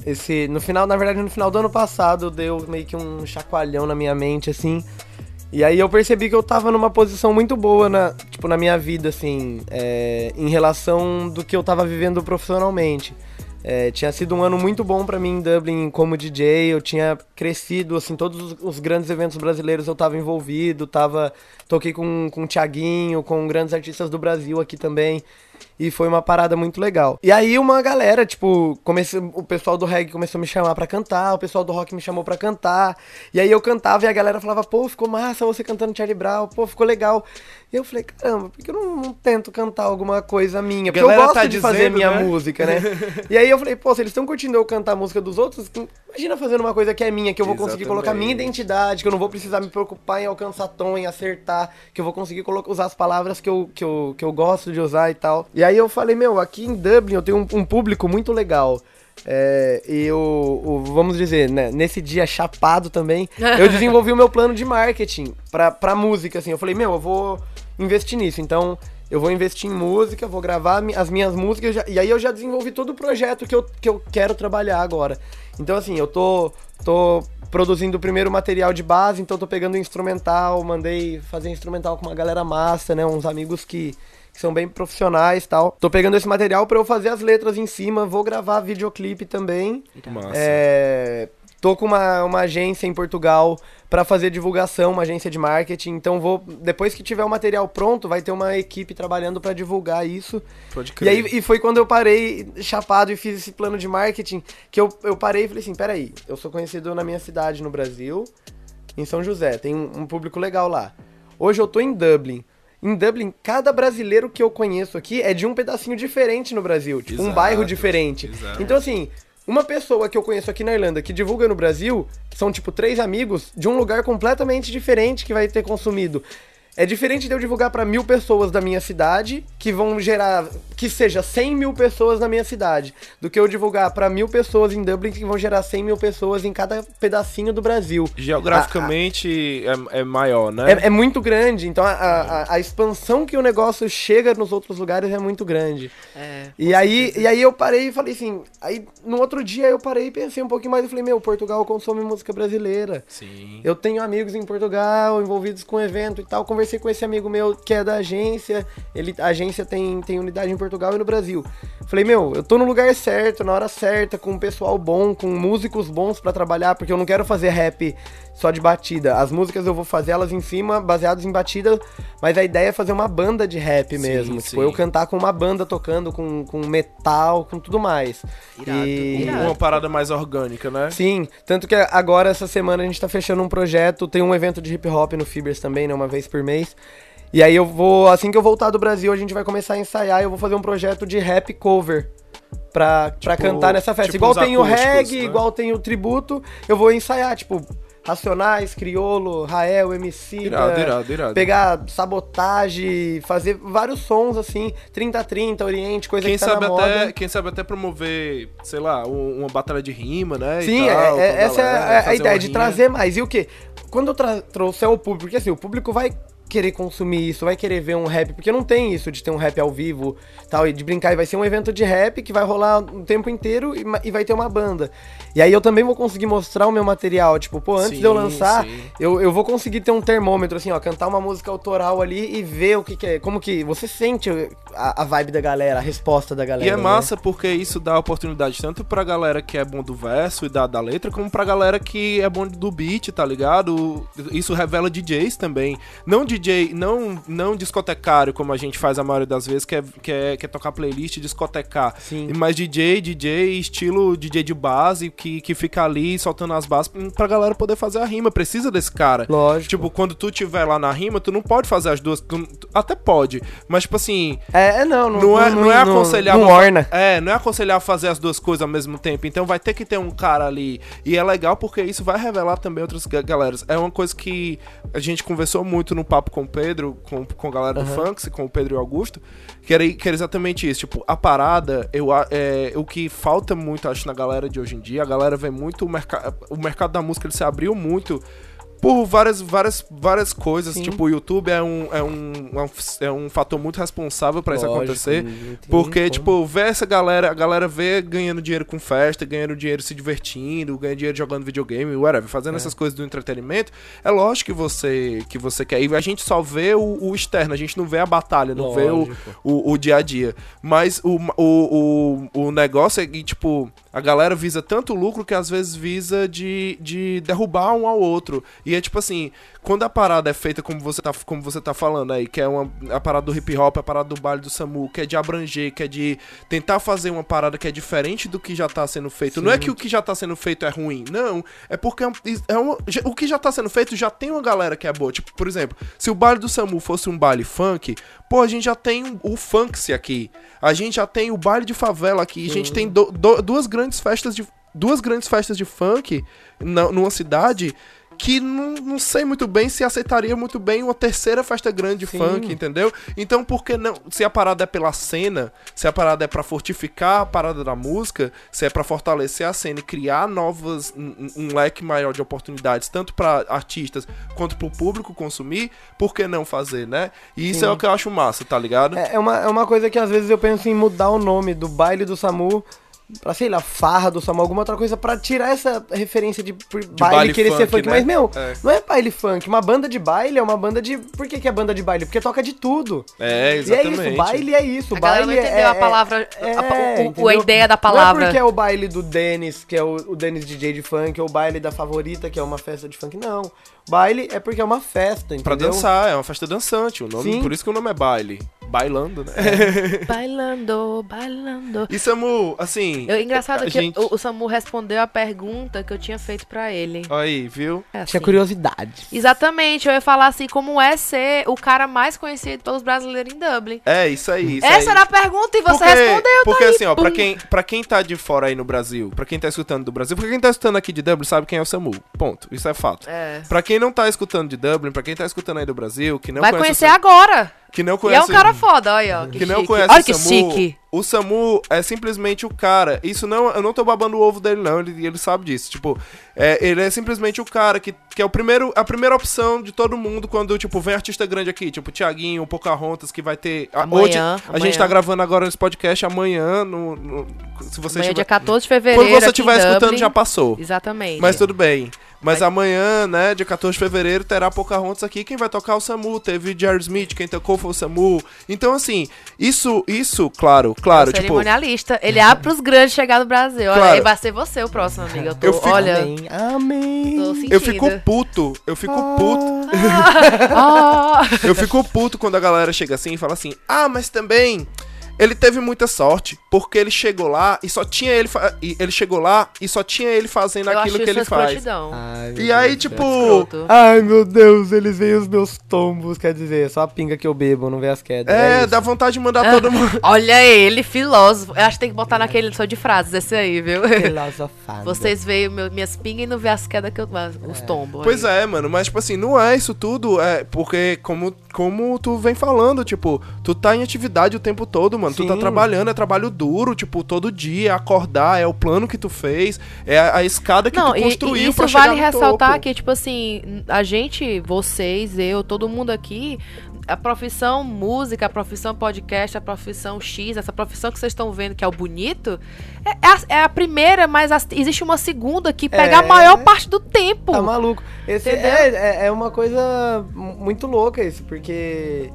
Esse. No final, na verdade, no final do ano passado, deu meio que um chacoalhão na minha mente, assim. E aí eu percebi que eu tava numa posição muito boa na, tipo, na minha vida, assim, é, em relação do que eu tava vivendo profissionalmente. É, tinha sido um ano muito bom pra mim em Dublin como DJ, eu tinha crescido, assim, todos os, os grandes eventos brasileiros eu tava envolvido, tava, toquei com, com o Thiaguinho, com grandes artistas do Brasil aqui também, e foi uma parada muito legal. E aí uma galera, tipo, comecei, o pessoal do reggae começou a me chamar pra cantar, o pessoal do rock me chamou pra cantar, e aí eu cantava e a galera falava, pô, ficou massa você cantando Charlie Brown, pô, ficou legal. E eu falei, caramba, por que eu não, não tento cantar alguma coisa minha? Porque eu Galera gosto tá de fazer dizendo, minha né? música, né? e aí eu falei, pô, se eles estão curtindo eu cantar a música dos outros, imagina fazendo uma coisa que é minha, que eu vou conseguir colocar minha Exatamente. identidade, que eu não vou precisar me preocupar em alcançar tom, em acertar, que eu vou conseguir colocar, usar as palavras que eu, que, eu, que eu gosto de usar e tal. E aí eu falei, meu, aqui em Dublin eu tenho um, um público muito legal. É, eu, o- vamos dizer, né, nesse dia chapado também, eu desenvolvi o meu plano de marketing pra, pra música, assim. Eu falei, meu, eu vou investir nisso. Então, eu vou investir em música, vou gravar as minhas músicas, já- e aí eu já desenvolvi todo o projeto que eu, que eu quero trabalhar agora. Então, assim, eu tô, tô produzindo o primeiro material de base, então tô pegando instrumental, mandei fazer instrumental com uma galera massa, né? Uns amigos que, que são bem profissionais e tal. Tô pegando esse material pra eu fazer as letras em cima, vou gravar videoclipe também. Massa. É, tô com uma, uma agência em Portugal pra fazer divulgação, uma agência de marketing. Então vou depois que tiver o material pronto, vai ter uma equipe trabalhando pra divulgar isso. Pode E crer. aí e foi quando eu parei chapado e fiz esse plano de marketing que eu, eu parei e falei assim, peraí, eu sou conhecido na minha cidade no Brasil, em São José, tem um, um público legal lá. Hoje eu tô em Dublin. Em Dublin, cada brasileiro que eu conheço aqui é de um pedacinho diferente no Brasil, tipo um Exato, bairro diferente. exato. Então assim, uma pessoa que eu conheço aqui na Irlanda que divulga no Brasil, que são tipo três amigos de um lugar completamente diferente que vai ter consumido. É diferente de eu divulgar pra mil pessoas da minha cidade, que vão gerar, que seja 100 mil pessoas na minha cidade, do que eu divulgar pra mil pessoas em Dublin, que vão gerar 100 mil pessoas em cada pedacinho do Brasil. Geograficamente é, é maior, né? É, é muito grande, então a, a, a expansão que o negócio chega nos outros lugares é muito grande. É. E aí, e aí eu parei e falei assim, aí no outro dia eu parei e pensei um pouquinho mais e falei, meu, Portugal consome música brasileira. Sim. Eu tenho amigos em Portugal envolvidos com evento e tal. Conversei com esse amigo meu que é da agência. Ele, a agência tem, tem unidade em Portugal e no Brasil. Falei, meu, eu tô no lugar certo, na hora certa, com um pessoal bom, com músicos bons pra trabalhar, porque eu não quero fazer rap só de batida. As músicas eu vou fazer elas em cima, baseadas em batida, mas a ideia é fazer uma banda de rap mesmo. sim. Tipo, eu cantar com uma banda tocando, com, com metal, com tudo mais. Irado, irado. Uma parada mais orgânica, né? Sim, tanto que agora, essa semana, a gente tá fechando um projeto. Tem um evento de hip hop no Fibers também, né? Uma vez por mês. E aí eu vou, assim que eu voltar do Brasil, a gente vai começar a ensaiar e eu vou fazer um projeto de rap cover. Pra, pra Tipo- cantar nessa festa. tipo igual tem o reggae, né? igual tem o tributo, eu vou ensaiar, tipo, Racionais, Criolo, Rael, MC. Irado, irado, irado. Pegar sabotagem, fazer vários sons assim, 30-30, Oriente, coisa Quem que tá sabe, na moda. até, quem sabe até promover, sei lá, um- uma batalha de rima, né? Sim, tal, é- é- essa galera, é a- a, fazer ideia de trazer mais. E o quê? Quando eu trouxer o público, porque assim, o público vai querer consumir isso, vai querer ver um rap, porque não tem isso de ter um rap ao vivo tal, e de brincar, e vai ser um evento de rap que vai rolar o tempo inteiro e, e vai ter uma banda. E aí eu também vou conseguir mostrar o meu material, tipo, pô, antes Sim, de eu lançar, sim. eu, eu vou conseguir ter um termômetro, assim, ó, cantar uma música autoral ali e ver o que, que é, como que você sente a, a vibe da galera, a resposta da galera. E é né? massa porque isso dá oportunidade tanto pra galera que é bom do verso e da, da letra, como pra galera que é bom do beat, tá ligado? Isso revela DJs também. Não DJ, não, não discotecário, como a gente faz a maioria das vezes, que é, que é, que é tocar playlist e discotecar. Sim. Mas DJ, DJ, estilo DJ de base, que, que fica ali soltando as bases pra galera poder fazer a rima. Precisa desse cara. Lógico. Tipo, quando tu tiver lá na rima, tu não pode fazer as duas. tu- tu- até pode, mas tipo assim, É, é, não, não, não é, não é não- aconselhável. Não orna. É, não é aconselhável fazer as duas coisas ao mesmo tempo. Então vai ter que ter um cara ali. E é legal porque isso vai revelar também outras ga- galeras. É uma coisa que a gente conversou muito no papo com o Pedro, com, com a galera do Funks, com o Pedro e o Augusto, que era, que era exatamente isso. Tipo, a parada, eu, é, o que falta muito, acho, na galera de hoje em dia, a galera vê muito o mercado. O mercado da música ele se abriu muito por várias, várias, várias coisas. Sim. Tipo, o YouTube é um, é um, é um, é um fator muito responsável pra isso Lógico, acontecer. Porque, tipo, ver essa galera, a galera vê ganhando dinheiro com festa, ganhando dinheiro se divertindo, ganhando dinheiro jogando videogame, whatever, fazendo essas coisas do entretenimento, é lógico que você que você quer. E a gente só vê o, o externo, a gente não vê a batalha, não vê o, Lógico. o, o dia a dia. Mas o, o, o, o negócio é que, tipo, a galera visa tanto lucro que às vezes visa de, de derrubar um ao outro. E é tipo assim, quando a parada é feita como você tá, como você tá falando aí, que é uma, a parada do hip hop, a parada do baile do Samu, que é de abranger, que é de tentar fazer uma parada que é diferente do que já tá sendo feito. Não é que o que já tá sendo feito é ruim, não. É porque é, um- é o que já tá sendo feito já tem uma galera que é boa. Tipo, por exemplo, se o baile do Samu fosse um baile funk, pô, a gente já tem o funk aqui. A gente já tem o baile de favela aqui. A gente tem do- do- duas grandes festas de duas grandes festas de funk na, numa cidade que não, não sei muito bem se aceitaria muito bem uma terceira festa grande de Sim. funk, entendeu? Então por que não? Se a parada é pela cena, se a parada é pra fortificar a parada da música, se é pra fortalecer a cena e criar novas, um, um leque maior de oportunidades, tanto pra artistas quanto pro público consumir, por que não fazer, né? E isso Sim. é o que eu acho massa, tá ligado? É, é uma, é uma coisa que às vezes eu penso em mudar o nome do baile do SAMU pra, sei lá, farra do SAMU, alguma outra coisa, pra tirar essa referência de, por baile, baile querer ser funk, funk. né? Mas, meu, É. não é baile funk. Uma banda de baile é uma banda de. Por que, que é banda de baile? Porque toca de tudo. É, E é exatamente. isso, baile é isso. A baile não entendeu é, a palavra, é, a, o- o- entendeu? a ideia da Não é palavra. porque é o baile do Denis, que é o, o Denis DJ de funk, ou o baile da favorita, que é uma festa de funk. Não. Baile é porque é uma festa, entendeu? Pra dançar, é uma festa dançante. O nome, Sim. por isso que o nome é baile. Bailando, né? Bailando, bailando. E Samu, assim. Eu, engraçado a que gente... o, o Samu respondeu a pergunta que eu tinha feito pra ele. Aí, viu? É assim. Tinha curiosidade. Exatamente, eu ia falar assim, como é ser o cara mais conhecido pelos brasileiros em Dublin. É, isso aí. Isso Essa aí. era a pergunta e você porque, respondeu, Porque tá aí, assim, ó, pra quem, pra quem tá de fora aí no Brasil, pra quem tá escutando do Brasil, porque quem tá escutando aqui de Dublin sabe quem é o Samu. Ponto. Isso é fato. É. Pra quem não tá escutando de Dublin, pra quem tá escutando aí do Brasil, que não Vai conhece conhecer o agora. Que não E é conhece um cara foda, olha, ó. Que, que não chique. conhece Olha o que Samu, chique. o Samu é simplesmente o cara. Isso não, eu não tô babando o ovo dele não, ele, ele sabe disso. Tipo, é, ele é simplesmente o cara que, que é o primeiro, a primeira opção de todo mundo quando tipo vem artista grande aqui, tipo Tiaguinho, Pocahontas que vai ter a- Amanhã, hoje a amanhã. gente tá gravando agora esse podcast amanhã no, no- se você Amanhã, estiver dia 14 de fevereiro. quando você estiver escutando Dublin. já passou. Exatamente. Mas tudo bem. Mas Vai- amanhã, né, dia 14 de fevereiro, terá Pocahontas aqui. Quem vai tocar é o Samu? Teve Jerry Smith, quem tocou foi o Samu. Então, assim, isso, isso, claro, claro, o tipo... cerimonialista. Ele abre pros grandes chegar no Brasil. Olha, Claro. e vai ser você o próximo, amiga. Eu tô, Eu fico- olha, Amém. Amém. tô sentindo. Eu fico puto, eu fico puto, Ah, eu fico puto quando a galera chega assim e fala assim, ah, mas também ele teve muita sorte, porque ele chegou lá e só tinha ele, fa- ele chegou lá e só tinha ele fazendo eu aquilo que ele faz. Ai, E aí, Deus tipo. Ai, meu Deus, eles veem os meus tombos, quer dizer, só a pinga que eu bebo, não vê as quedas. é, isso. dá vontade de mandar todo mundo. Olha ele, filósofo. Eu acho que tem que botar naquele só de frases, esse aí, viu? Filosofado. Vocês veem meu- minhas pingas e não vê as quedas que eu. Os tombos. Pois é, mano, mas tipo assim, não é isso tudo, é porque como, como tu vem falando, tipo, tu tá em atividade o tempo todo, mano, tu tá Sim. trabalhando, é trabalho duro, tipo, todo dia, é acordar, é o plano que tu fez, é a, a escada que Não, tu e, construiu e isso pra chegar vale no ressaltar topo. que, tipo assim, a gente, vocês, eu, todo mundo aqui, a profissão música, a profissão podcast, a profissão X, essa profissão que vocês estão vendo que é o bonito, é, é a, é a primeira, mas as- existe uma segunda que pega a É. maior parte do tempo. Tá maluco. Esse é, é, é uma coisa mu- muito louca isso, porque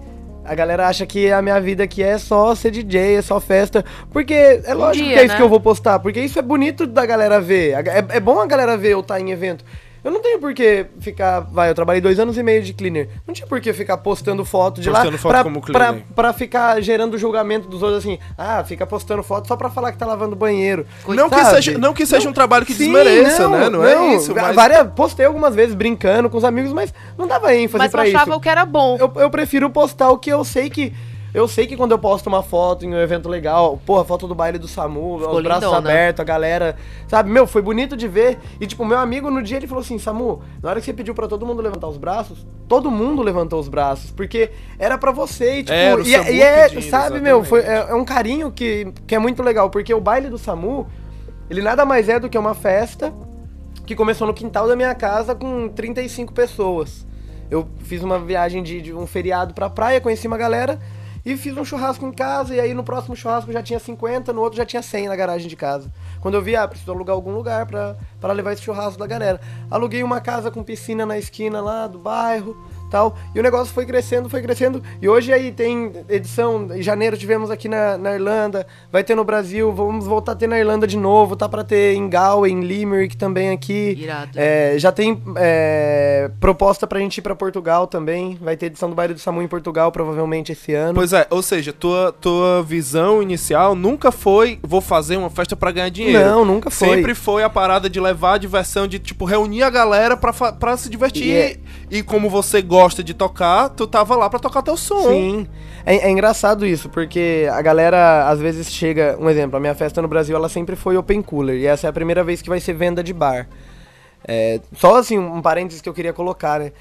a galera acha que a minha vida aqui é só ser DJ, é só festa. Porque é lógico dia, que é isso né? que eu vou postar, porque isso é bonito da galera ver. A É, é bom a galera ver eu estar em evento. Eu não tenho por que ficar. Vai, eu trabalhei dois anos e meio de cleaner. Não tinha por que ficar postando foto de Postando lá foto pra, como pra, cleaner. pra ficar gerando julgamento dos outros assim. Ah, fica postando foto só pra falar que tá lavando banheiro. Não que, seja, não que seja um trabalho que Sim, desmereça, né? Não, é isso, mas... várias- postei algumas vezes brincando com os amigos, mas não dava ênfase mas pra achava isso. o que era bom. Eu, eu prefiro postar o que eu sei que. Eu sei que quando eu posto uma foto em um evento legal, porra, foto do baile do SAMU, Ficou os braços lindona. abertos, a galera, sabe? Meu, foi bonito de ver. E, tipo, meu amigo no dia ele falou assim: Samu, na hora que você pediu pra todo mundo levantar os braços, todo mundo levantou os braços, porque era pra você. E, tipo, Era o e, é- SAMU e é, pedindo, sabe, meu, foi, exatamente. é, é um carinho que, que é muito legal, porque o baile do SAMU, ele nada mais é do que uma festa que começou no quintal da minha casa com 35 pessoas. Eu fiz uma viagem de, de um feriado pra praia, conheci uma galera e fiz um churrasco em casa. E aí no próximo churrasco já tinha 50, no outro já tinha 100 na garagem de casa. Quando eu vi, ah, preciso alugar algum lugar pra levar esse churrasco da galera. Aluguei uma casa com piscina na esquina lá do bairro tal. E o negócio foi crescendo, foi crescendo. E hoje aí tem edição, em janeiro tivemos aqui na, na Irlanda, vai ter no Brasil, vamos voltar a ter na Irlanda de novo, tá pra ter em Galway, em Limerick também aqui. Irado. É, já tem é, proposta pra gente ir pra Portugal também, vai ter edição do Baile do Samu em Portugal provavelmente esse ano. Pois é, ou seja, tua, tua visão inicial nunca foi vou fazer uma festa pra ganhar dinheiro. Não, nunca foi. Sempre foi a parada de levar a diversão, de tipo, reunir a galera pra, pra se divertir. E é- E como você gosta de tocar, tu tava lá pra tocar teu som. Sim. É, é engraçado isso, porque a galera às vezes chega. Um exemplo, a minha festa no Brasil ela sempre foi open cooler. E essa é a primeira vez que vai ser venda de bar. É, só assim, um parênteses que eu queria colocar, né?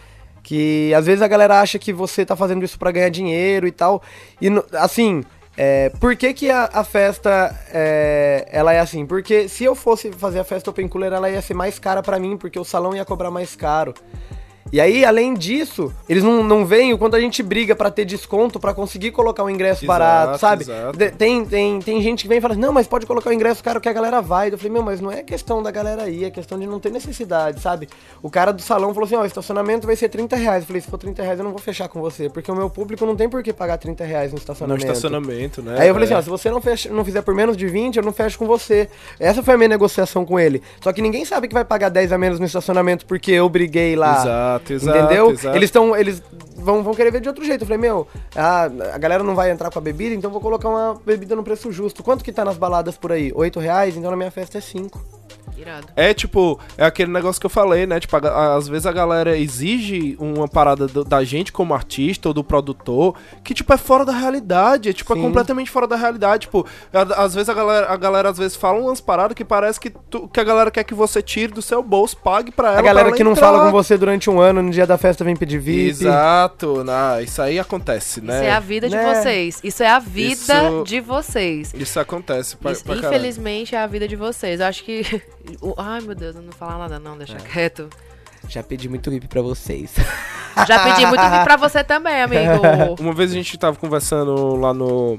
Que às vezes a galera acha que você tá fazendo isso pra ganhar dinheiro e tal. E assim, é, por que, que a, a festa é, ela é assim? Porque se eu fosse fazer a festa Open Cooler, ela ia ser mais cara pra mim, porque o salão ia cobrar mais caro. E aí, além disso, eles não, não veem o quanto a gente briga pra ter desconto pra conseguir colocar um ingresso Exato, barato, sabe? De- tem, tem, tem gente que vem e fala assim, não, mas pode colocar o ingresso caro que a galera vai. Eu falei, meu, mas não é questão da galera ir, é questão de não ter necessidade, sabe? O cara do salão falou assim, ó, o estacionamento vai ser 30 reais. Eu falei, se for 30 reais eu não vou fechar com você, porque o meu público não tem por que pagar 30 reais no No estacionamento. estacionamento, né? Aí eu falei assim, É. ó, se você não, fecha, não fizer por menos de 20, eu não fecho com você. Essa foi a minha negociação com ele. Só que ninguém sabe que vai pagar 10 a menos no estacionamento porque eu briguei lá. Exato, exato, Entendeu? exato. Eles estão. Eles vão, vão querer ver de outro jeito. Eu falei, meu, a, a galera não vai entrar com a bebida, então vou colocar uma bebida no preço justo. Quanto que tá nas baladas por aí? 8 reais? Então na minha festa é 5. Irado. É tipo, é aquele negócio que eu falei, né? Tipo, a às vezes a galera exige uma parada do- da gente como artista ou do produtor que, tipo, é fora da realidade. É, tipo, é Sim. completamente fora da realidade. Tipo, a- às vezes a galera, a galera às vezes fala umas paradas que parece que, tu- que a galera quer que você tire do seu bolso, pague pra ela. A galera ela que não entrar. fala com você durante um ano, no dia da festa vem pedir VIP. Exato, né? isso aí acontece, né? Isso é a vida de Né? vocês. Isso é a vida Isso- de vocês. Isso acontece pra, Isso, pra infelizmente é a vida de vocês. Eu acho que. O- Ai, meu Deus, eu não vou falar nada, não, É. deixa quieto. Já pedi muito VIP pra vocês. Já pedi muito pra você também, amigo. Uma vez a gente tava conversando lá no,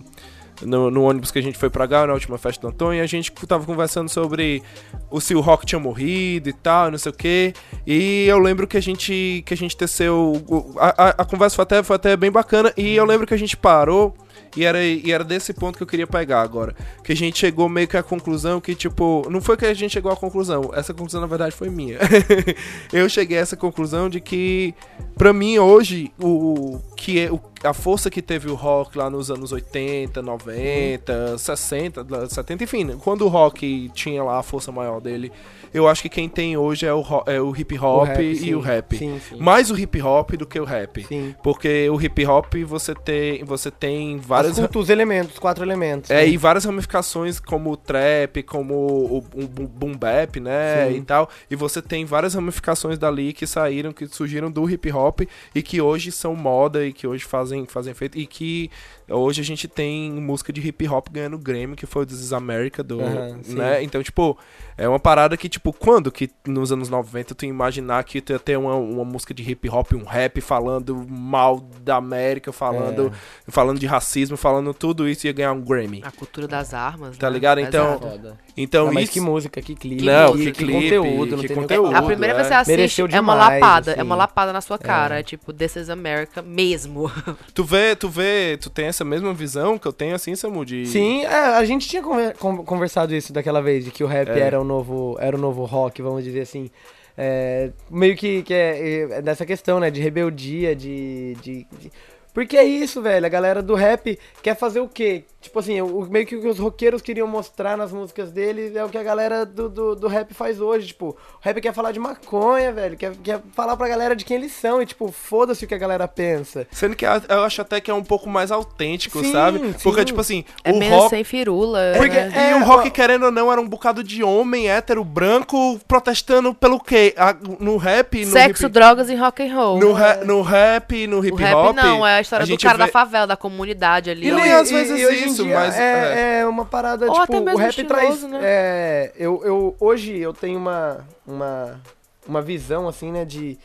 no, no ônibus que a gente foi pra cá, na última festa do Antônio, e a gente tava conversando sobre o se o Rock tinha morrido e tal, não sei o quê. E eu lembro que a gente que a gente teceu. A, a, a conversa foi até, foi até bem bacana, e eu lembro que a gente parou. E era, e era desse ponto que eu queria pegar agora. Que a gente chegou meio que à conclusão que, tipo, não foi que a gente chegou à conclusão. Essa conclusão, na verdade, foi minha. eu cheguei a essa conclusão de que, pra mim, hoje, o que é, o, a força que teve o rock lá nos anos 80, 90, 60, 70, enfim, quando o rock tinha lá a força maior dele, eu acho que quem tem hoje é o, é o hip hop rap, e sim. o rap. Sim, sim. Mais o hip hop do que o rap. Sim. Porque o hip hop você tem, você tem As várias. cultu- os elementos, os quatro elementos. É, né? e várias ramificações como o trap, como o, o, o boom bap, né, Sim. e tal. E você tem várias ramificações dali que saíram, que surgiram do hip hop e que hoje são moda e que hoje fazem, fazem efeito e que hoje a gente tem música de hip hop ganhando Grammy, que foi o This is America do, sim. né? Então, tipo, é uma parada que tipo, quando que nos anos 90 tu ia imaginar que tu ia ter uma, uma música de hip hop, um rap falando mal da América, falando É. falando de racismo, falando tudo isso ia ganhar um Grammy. A cultura das armas. Tá né? ligado? Então. Foda. Então Não, mas isso que música, que clipe, Não, que, que que clipe, conteúdo, não que conteúdo. A primeira vez que é. você Mereceu assiste é uma demais, lapada. É assim. uma lapada na sua cara. É tipo, This is America mesmo. tu vê, tu vê, tu tem essa mesma visão que eu tenho assim, Samu, de Sim, é, a gente tinha conver- con- conversado isso daquela vez, de que o rap É. era o novo era o novo rock, vamos dizer assim. É, meio que, que é, é dessa questão, né, de rebeldia, de, de, de- Porque é isso, velho, a galera do rap quer fazer o quê? Tipo assim, o, meio que o que os roqueiros queriam mostrar nas músicas deles é o que a galera do, do, do rap faz hoje, tipo, o rap quer falar de maconha, velho, quer, quer falar pra galera de quem eles são, e tipo, foda-se o que a galera pensa. Sendo que eu acho até que é um pouco mais autêntico, Sim, sabe? Porque, sim. tipo assim, É o menos rock. sem firula. Porque, né? e é, o rock, ó. querendo ou não, era um bocado de homem hétero branco protestando pelo quê? A- no rap, no Sexo, hip, drogas e rock and roll. no, ra- no rap, no hip o rap hop. não, é história do cara da vê- favela, da comunidade ali. E nem às vezes hoje em isso, dia mas, É, é uma parada, Ou tipo, até mesmo o rap estiloso, traz. né? É, eu, eu, hoje eu tenho uma, uma, uma visão, assim, né, de.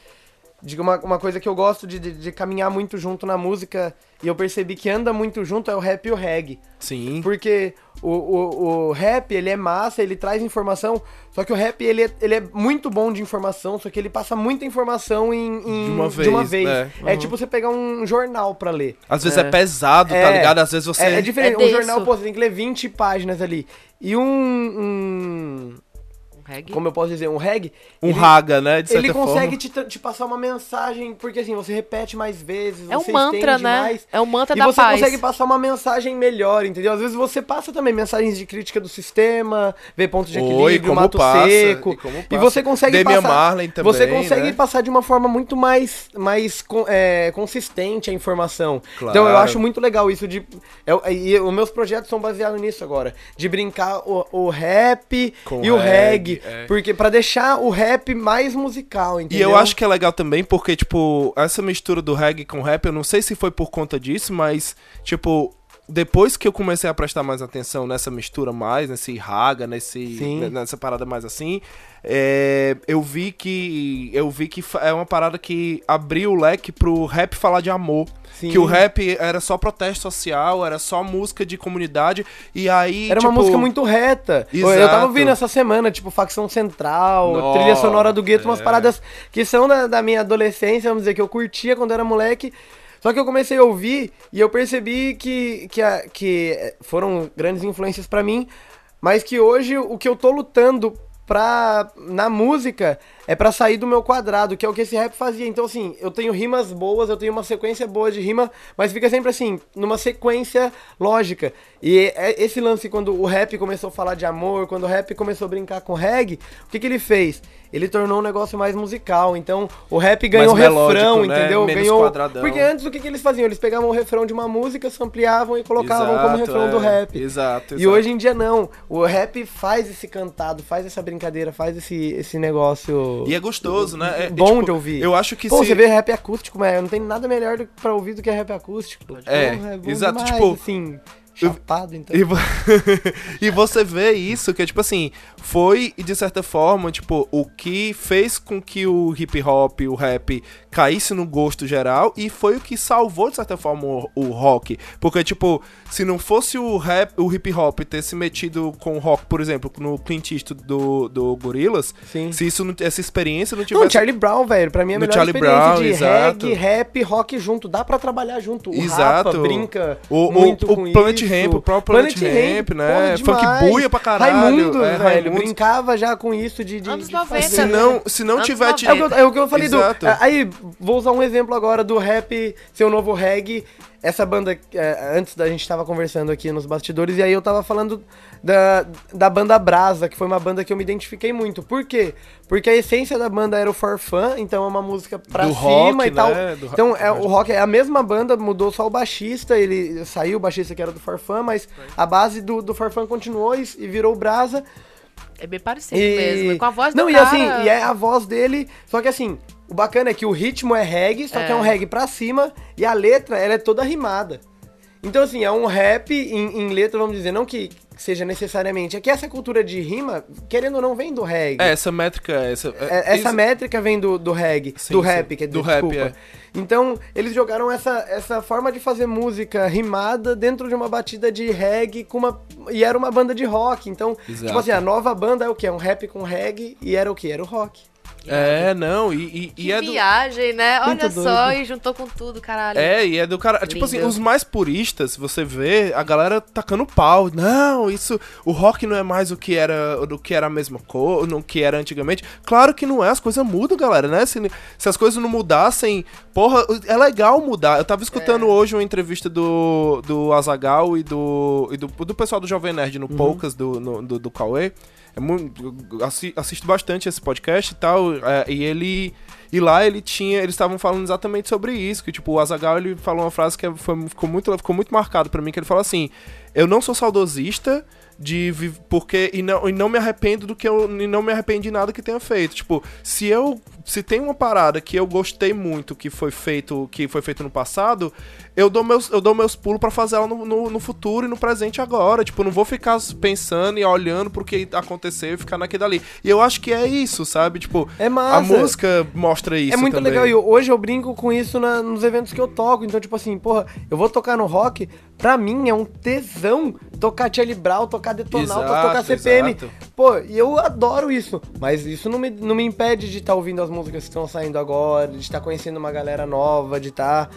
De uma, uma coisa que eu gosto de, de, de caminhar muito junto na música e eu percebi que anda muito junto é o rap e o reggae. Sim. Porque o, o, o rap, ele é massa, ele traz informação, só que o rap, ele é, ele é muito bom de informação, só que ele passa muita informação em, em- De uma vez, né? É Uhum. tipo você pegar um jornal pra ler. Às vezes é, É. pesado, tá É. ligado? Às vezes você. É, é diferente. É um jornal, pô, você tem que ler 20 páginas ali. E um Um reggae. como eu posso dizer? Um reggae. um ele, raga, né? De certa ele consegue te, te passar uma mensagem, porque assim, você repete mais vezes. É um você mantra, né? mais, É um mantra e da você paz. consegue passar uma mensagem melhor, entendeu? Às vezes você passa também mensagens de crítica do sistema, ver pontos de Oi, equilíbrio, como mato passa, seco. e como E passa. você consegue passar. Marley também, você consegue né? passar de uma forma muito mais, mais é, consistente a informação. Claro. Então eu acho muito legal isso de. eu- e os meus projetos são baseados nisso agora. De brincar o, o rap Com e o reggae, reggae, é. porque para deixar o rap mais musical, E entendeu? eu acho que é legal também porque, tipo, essa mistura do reggae com rap, eu não sei se foi por conta disso, mas, tipo, depois que eu comecei a prestar mais atenção nessa mistura mais, nesse raga, nesse, Sim. n- nessa parada mais assim, é, eu vi que eu vi que é uma parada que abriu o leque pro rap falar de amor. Sim. Que o rap era só protesto social, era só música de comunidade, e aí, Era uma tipo, música muito reta. Eu Exato. tava ouvindo essa semana, tipo, Facção Central, Nossa, Trilha Sonora do Gueto, umas é. paradas que são da, da minha adolescência, vamos dizer, que eu curtia quando era moleque. Só que eu comecei a ouvir e eu percebi que, que, a- que eh, foram grandes influências pra mim, mas que hoje o que eu tô lutando pra, na música é pra sair do meu quadrado, que é o que esse rap fazia. Então, assim, eu tenho rimas boas, eu tenho uma sequência boa de rima, mas fica sempre assim, numa sequência lógica. E é esse lance, quando o rap começou a falar de amor, quando o rap começou a brincar com reggae, o que, que ele fez? Ele tornou um negócio mais musical. Então, o rap ganhou Mais melódico, refrão, né? entendeu? Menos ganhou. quadradão. Porque antes o que, que eles faziam? Eles pegavam o refrão de uma música, ampliavam e colocavam como Exato, refrão é. do rap. Exato, E exato. hoje em dia não. O rap faz esse cantado, faz essa brincadeira, faz esse, esse negócio. E é gostoso, né? É, bom tipo, de ouvir. Eu acho que Pô, se... você vê rap acústico, mas não tem nada melhor do, pra ouvir do que rap acústico. É, bom exato, demais, tipo, Assim, chapado, então. E, vo- e você vê isso, que é tipo assim, foi, de certa forma, tipo, o que fez com que o hip hop, o rap, caísse no gosto geral e foi o que salvou, de certa forma, o, o rock. Porque, tipo, se não fosse o rap, o hip hop ter se metido com o rock, por exemplo, no Clint Eastwood do, do Gorillaz, Sim. se isso não- essa experiência não tivesse... Não, Charlie Brown, velho, pra mim é a No melhor Charlie experiência Brown, de exato. reggae, rap, rock junto. Dá pra trabalhar junto. O Exato. Rapa brinca O- o- muito o com Planet isso. Ramp, o próprio Planet Ramp, né? porra, Funk buia pra caralho, Raimundos, é, velho, Raimundos. brincava já com isso de... de Anos de 90, fazer- Se não, se não tiver... É o, que eu, é o que eu falei Exato. do. é, Aí, vou usar um exemplo agora do rap, seu novo reggae. Essa banda, é, antes da gente tava conversando aqui nos bastidores, e aí eu tava falando da, da banda Brasa, que foi uma banda que eu me identifiquei muito. Por quê? Porque a essência da banda era o for fun, então é uma música pra Do cima rock, e tal. né? Do então, é, o rock é a mesma banda, mudou só o baixista, ele saiu o baixista que era do for fun, mas a base do, do for fun continuou e, e virou o Brasa. É bem parecido E- mesmo. Com a voz Não, do e cara. assim, e é a voz dele. Só que assim, o bacana é que o ritmo é reggae, só que é É. um reggae pra cima, e a letra, ela é toda rimada. Então, assim, é um rap em, em letra, vamos dizer, não que seja necessariamente. É que essa cultura de rima, querendo ou não, vem do reggae. É, essa métrica, essa... É, essa isso- métrica vem do, do reggae, Sim, do sim. rap, quer dizer, Do rap, desculpa. é. Então, eles jogaram essa, essa forma de fazer música rimada dentro de uma batida de reggae com uma. E era uma banda de rock. Então, Exato. tipo assim, a nova banda é o quê? É um rap com reggae e era o quê? Era o rock. É, não, e, e, e é do... viagem, né? Olha Muito só, doido. e juntou com tudo, caralho. É, e é do cara. Tipo assim, Lindo. os mais puristas, você vê, a galera tacando pau. Não, isso. O rock não é mais o que era do que era a mesma cor, no que era antigamente. Claro que não é, as coisas mudam, galera, né? Se, se as coisas não mudassem, porra, é legal mudar. Eu tava escutando hoje uma entrevista do, do Azagal e do, e do. do pessoal do Jovem Nerd no Poucas, do, no- do, do Cauê. É muito, assisto bastante esse podcast e tal, é, e ele e lá ele tinha, eles estavam falando exatamente sobre isso, que tipo, o Azaghal ele falou uma frase que foi, ficou muito ficou muito marcado pra mim, que ele falou assim: "Eu não sou saudosista de porque e não, e não me arrependo do que eu e não me arrependo de nada que tenha feito. Tipo, se eu se tem uma parada que eu gostei muito que foi feito que foi feito no passado, eu dou meus eu dou meus pulos pra fazer ela no, no, no futuro e no presente agora. Tipo, não vou ficar pensando e olhando pro que aconteceu e ficar naquele ali. E eu acho que é isso, sabe? Tipo, É massa. a música mostra isso é muito também. legal. E hoje eu brinco com isso na- nos eventos que eu toco. Então, tipo assim, porra, eu vou tocar no rock. Pra mim é um tesão tocar Charlie Brown, tocar Detonautas, tocar CPM. exato. Pô, e eu adoro isso. Mas isso não me, não me impede de estar ouvindo as músicas que estão saindo agora, de estar conhecendo uma galera nova, de estar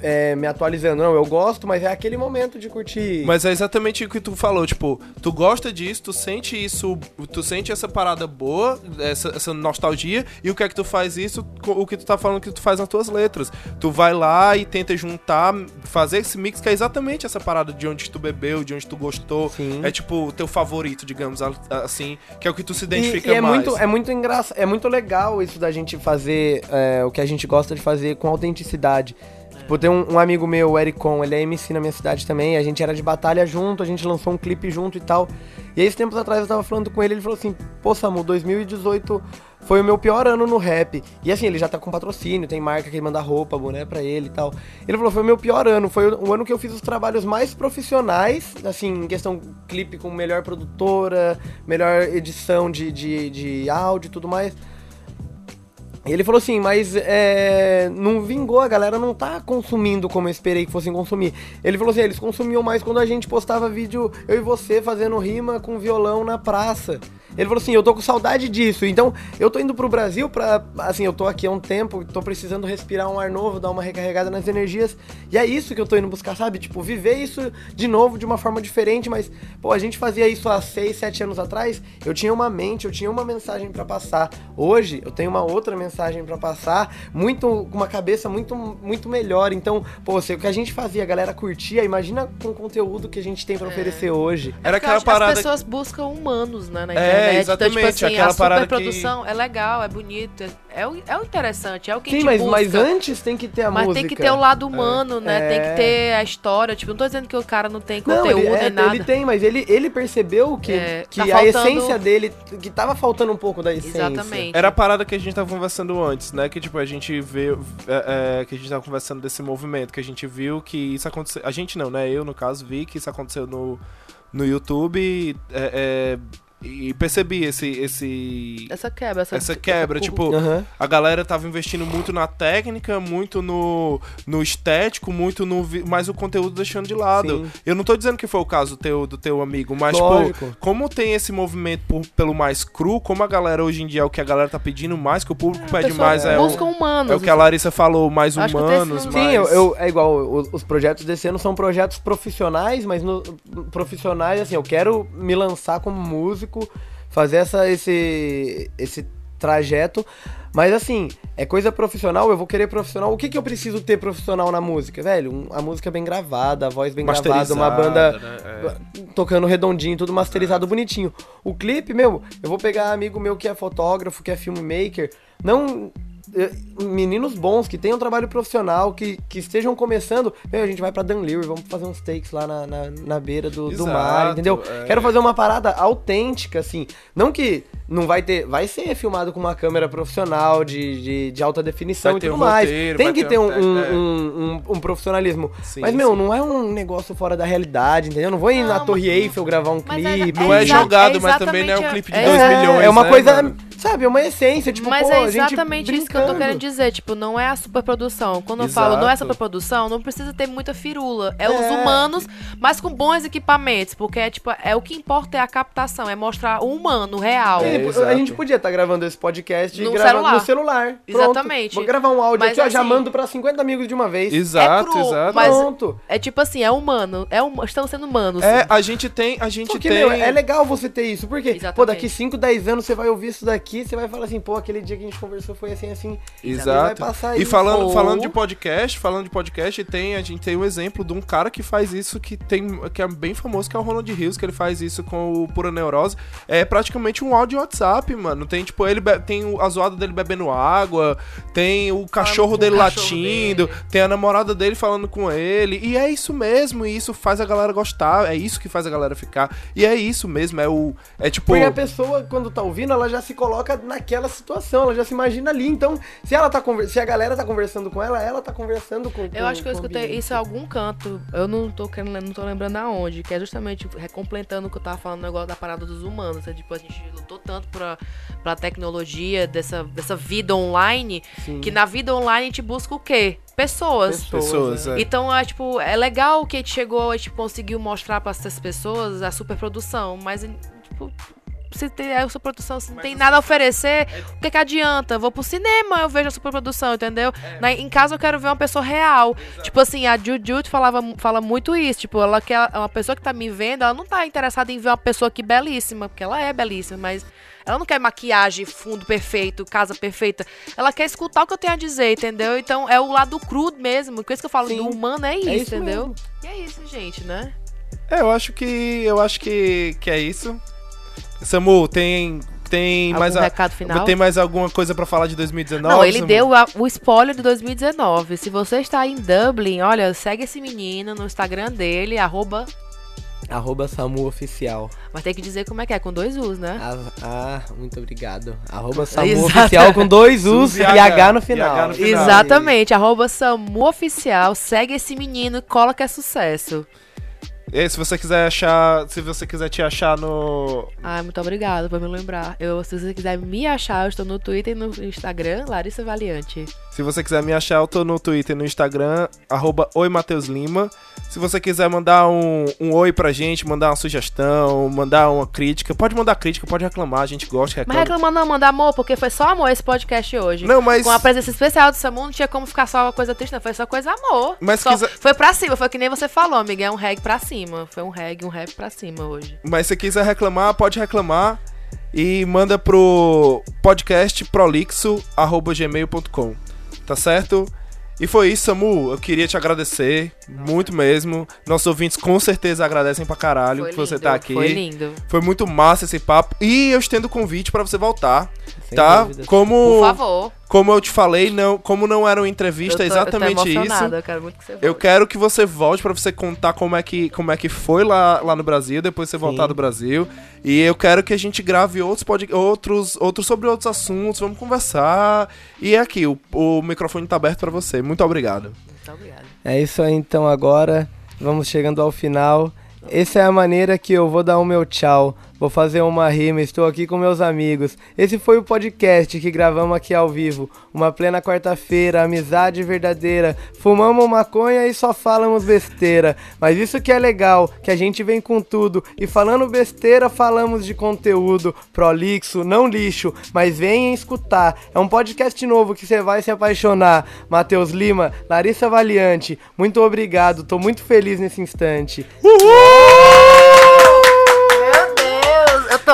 é, me atualizando. Não, eu gosto, mas é aquele momento de curtir. Mas é exatamente o que tu falou, tipo, tu gosta disso, tu sente isso, tu sente essa parada boa, essa, essa nostalgia, e o que é que tu faz isso, o que tu tá falando que tu faz nas tuas letras. Tu vai lá e tenta juntar, fazer esse mix, que é exatamente essa parada de onde tu bebeu, de onde tu gostou. Sim. É tipo o teu favorito, digamos assim, que é o que tu se E- identifica e é mais. muito, é muito engraçado, é muito legal isso da gente fazer é, o que a gente gosta de fazer com autenticidade. Tipo, tem um, um amigo meu, o Ericon, ele é MC na minha cidade também, a gente era de batalha junto, a gente lançou um clipe junto e tal. E aí, tempos atrás eu tava falando com ele, ele falou assim, pô, Samu, 2018 foi o meu pior ano no rap. E assim, ele já tá com patrocínio, tem marca que manda roupa, boné pra ele e tal. Ele falou, foi o meu pior ano, foi o ano que eu fiz os trabalhos mais profissionais, assim, em questão clipe com melhor produtora, melhor edição de, de, de áudio e tudo mais. Ele falou assim, mas é, não vingou, a galera não tá consumindo como eu esperei que fossem consumir. Ele falou assim, eles consumiam mais quando a gente postava vídeo, eu e você fazendo rima com violão na praça. Ele falou assim, eu tô com saudade disso. Então, eu tô indo pro Brasil pra. Assim, eu tô aqui há um tempo, tô precisando respirar um ar novo, dar uma recarregada nas energias. E é isso que eu tô indo buscar, sabe? Tipo, viver isso de novo de uma forma diferente, mas, pô, a gente fazia isso há 6, 7 anos atrás. Eu tinha uma mente, eu tinha uma mensagem para passar. Hoje, eu tenho uma outra mensagem para passar, muito com uma cabeça muito, muito melhor. Então, pô, se o que a gente fazia, a galera curtia, imagina com o conteúdo que a gente tem para oferecer hoje. Era Porque eu aquela que As parada. pessoas buscam humanos, né, na É, internet. então, exatamente, tipo assim, aquela a parada que- superprodução é legal, é bonito, é, é, o, é o interessante, é o que a Sim, gente mas, busca. mas antes tem que ter a Mas música. tem que ter o lado humano, né? Tem É. que ter a história. Tipo, não tô dizendo que o cara não tem Não, conteúdo ele, é, nem nada. ele tem, mas ele, ele percebeu que, É, que tá a faltando- essência dele, que tava faltando um pouco da essência. Exatamente. Era a parada que a gente tava conversando antes, né? Que tipo, a gente vê. é, é, que a gente tava conversando desse movimento, que a gente viu que isso aconteceu. A gente não, né? Eu, no caso, vi que isso aconteceu no, no YouTube é, é, e percebi esse. esse Essa quebra, essa, essa quebra, essa tipo, Aham. a galera tava investindo muito na técnica, muito no, no estético, muito no. Mas o conteúdo deixando de lado. Sim. Eu não tô dizendo que foi o caso teu, do teu amigo, mas, Lógico. pô, como tem esse movimento por- pelo mais cru, como a galera hoje em dia é o que a galera tá pedindo mais, que o público pede pessoa mais, é o, busca humanos. é o que a Larissa falou, mais Acho humanos, mais... Sim, eu, eu- é igual, o- os projetos desse ano são projetos profissionais, mas no, profissionais, assim, eu quero me lançar como músico, fazer essa, esse, esse trajeto, mas assim, é coisa profissional, eu vou querer profissional. O que que eu preciso ter profissional na música? Velho, um- a música bem gravada, a voz bem gravada, uma banda né? É. tocando redondinho, tudo masterizado bonitinho. O clipe, meu, eu vou pegar amigo meu que é fotógrafo, que é filmmaker, não meninos bons que tenham trabalho profissional, que, que estejam começando, meu, a gente vai pra Dunleary, vamos fazer uns takes lá na, na, na beira do, do mar, Exato, entendeu? é. Quero fazer uma parada autêntica, assim, não que não vai ter, vai ser filmado com uma câmera profissional de, de, de alta definição Vai e ter tudo um mais. roteiro, Tem vai que ter um um, um, é. um, um- um profissionalismo. Sim, Mas, meu, sim. não é um negócio fora da realidade, entendeu? Não vou ir na Não, Torre mas- Eiffel gravar um é- clipe. Não é exa- jogado, mas também não é um clipe de a- 2 é, milhões, É uma né, coisa, mano? Sabe, é uma essência, tipo, Mas pô, é a exatamente isso que eu tô querendo dizer. Tipo, não é a superprodução. Quando eu falo não é Exato. superprodução, não precisa ter muita firula. É, os É. humanos, mas com bons equipamentos. Porque é tipo, é o que importa é a captação, é mostrar o humano, o real. É, É, a exato. gente podia estar gravando esse podcast No gravando celular. no celular. Pronto. Exatamente. Vou gravar um áudio Mas aqui, ó, já assim- mando pra 50 amigos de uma vez. Exato, É cru, exato. mas- Pronto. É tipo assim, é humano. É hum... Estão sendo humanos. É, a gente tem, a gente Porque, tem... meu, é legal você ter isso. Porque, pô, Exatamente. daqui 5, 10 anos você vai ouvir isso daqui, você vai falar assim, pô, aquele dia que a gente conversou foi assim, assim. Exato. Vai passar E isso. falando, Ou- falando de podcast, falando de podcast, tem, a gente tem um exemplo de um cara que faz isso que tem que é bem famoso, que é o Ronald Rios, que ele faz isso com o Pura Neurose. É praticamente um áudio WhatsApp, mano. Tem tipo ele tem o- a zoada dele bebendo água, tem o cachorro com o dele cachorro latindo, dele. tem a namorada dele falando com ele. E é isso mesmo, e isso faz a galera gostar, é isso que faz a galera ficar. E é isso mesmo, é o é tipo Porque a pessoa, quando tá ouvindo, ela já se coloca naquela situação, ela já se imagina ali. Então, se ela tá conver- se a galera tá conversando com ela, ela tá conversando com. Eu acho que eu escutei isso em algum canto. Eu não tô, querendo, não tô lembrando aonde. Que é justamente recompletando o que eu tava falando no negócio da parada dos humanos. É, tipo, a gente lutou tanto pra, pra tecnologia, dessa, dessa vida online, que na vida online a gente busca o quê? Pessoas. pessoas, né? é. Então, é, tipo, é legal que a gente chegou, a gente conseguiu mostrar pra essas pessoas a superprodução, mas, tipo, se tem a superprodução, se não tem nada a oferecer, o que que adianta? Eu vou pro cinema, eu vejo a superprodução, entendeu? Na- em casa eu quero ver uma pessoa real. Tipo assim, a Juju falava, fala muito isso, tipo, ela quer uma pessoa que tá me vendo, ela não tá interessada em ver uma pessoa que belíssima, porque ela é belíssima, mas ela não quer maquiagem, fundo perfeito, casa perfeita. Ela quer escutar o que eu tenho a dizer, entendeu? Então é o lado cru mesmo. Com isso que eu falo Sim. do humano é isso, É isso entendeu? mesmo. E é isso, gente, né? É, eu acho que eu acho que, que é isso. Samu, tem tem Algum mais a- recado final? Tem mais alguma coisa pra falar de 2019? Não, ele Samu? deu a- o spoiler de 2019. Se você está em Dublin, olha, segue esse menino no Instagram dele, arroba Arroba Samu Oficial. Mas tem que dizer como é que é, com dois U's, né? Ah, ah, muito obrigado. Arroba Samu Exato. Oficial com dois U's e e H, H no e final. H no final. Exatamente, arroba Samu Oficial. Segue esse menino, cola que é sucesso. E se você quiser achar. Se você quiser te achar no. Ai, muito obrigada por me lembrar. Eu, se você quiser me achar, eu estou no Twitter e no Instagram, Larissa Valiante. Se você quiser me achar, eu tô no Twitter e no Instagram, arroba Oi Mateus Lima. Se você quiser mandar um, um oi pra gente, mandar uma sugestão, mandar uma crítica, pode mandar crítica, pode reclamar, a gente gosta, Mas reclama. reclama não, manda amor, porque foi só amor esse podcast hoje. Não, mas. Com a presença especial do Samu, não tinha como ficar só uma coisa triste, não. Foi só coisa amor. Mas Só- quiser- Foi pra cima, foi que nem você falou, amiga. É um reggae pra cima. Foi um reggae, um rap pra cima hoje. Mas se quiser reclamar, pode reclamar e manda pro podcastprolixo.gmail.com. Tá certo? E foi isso, Samu. Eu queria te agradecer muito mesmo. Nossos ouvintes com certeza agradecem pra caralho Foi que você lindo, tá aqui. Foi lindo. Foi muito massa esse papo. E eu estendo o convite pra você voltar, Sem tá? dúvidas. Como, Por favor. Como eu te falei, não, como não era uma entrevista, é eu tô, exatamente eu tô isso. Eu quero muito que você volte. Eu quero que você volte pra você contar como é que, como é que foi lá, lá no Brasil, depois você voltar Sim. do Brasil. E eu quero que a gente grave outros, pod... outros, outros sobre outros assuntos, vamos conversar. E é aqui, o, o microfone tá aberto pra você. Muito obrigado. Muito obrigada. É isso aí então agora. Vamos chegando ao final. Essa é a maneira que eu vou dar o meu tchau. Vou fazer uma rima, estou aqui com meus amigos. Esse foi o podcast que gravamos aqui ao vivo. Uma plena quarta-feira, amizade verdadeira. Fumamos maconha e só falamos besteira. Mas isso que é legal, que a gente vem com tudo. E falando besteira, falamos de conteúdo. Prolixo, não lixo, mas venham escutar. É um podcast novo que você vai se apaixonar. Matheus Lima, Larissa Valiante, muito obrigado. Tô muito feliz nesse instante. Meu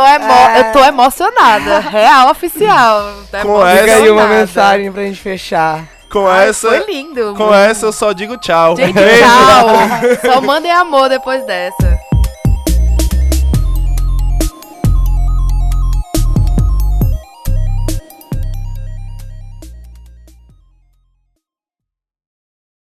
tô, emo eu tô emocionada. Real oficial. Tô Com essa- aí uma mensagem pra gente fechar. Com Ai, essa. Foi lindo. Com essa eu só digo tchau. Gente, tchau. Só mandem amor depois dessa.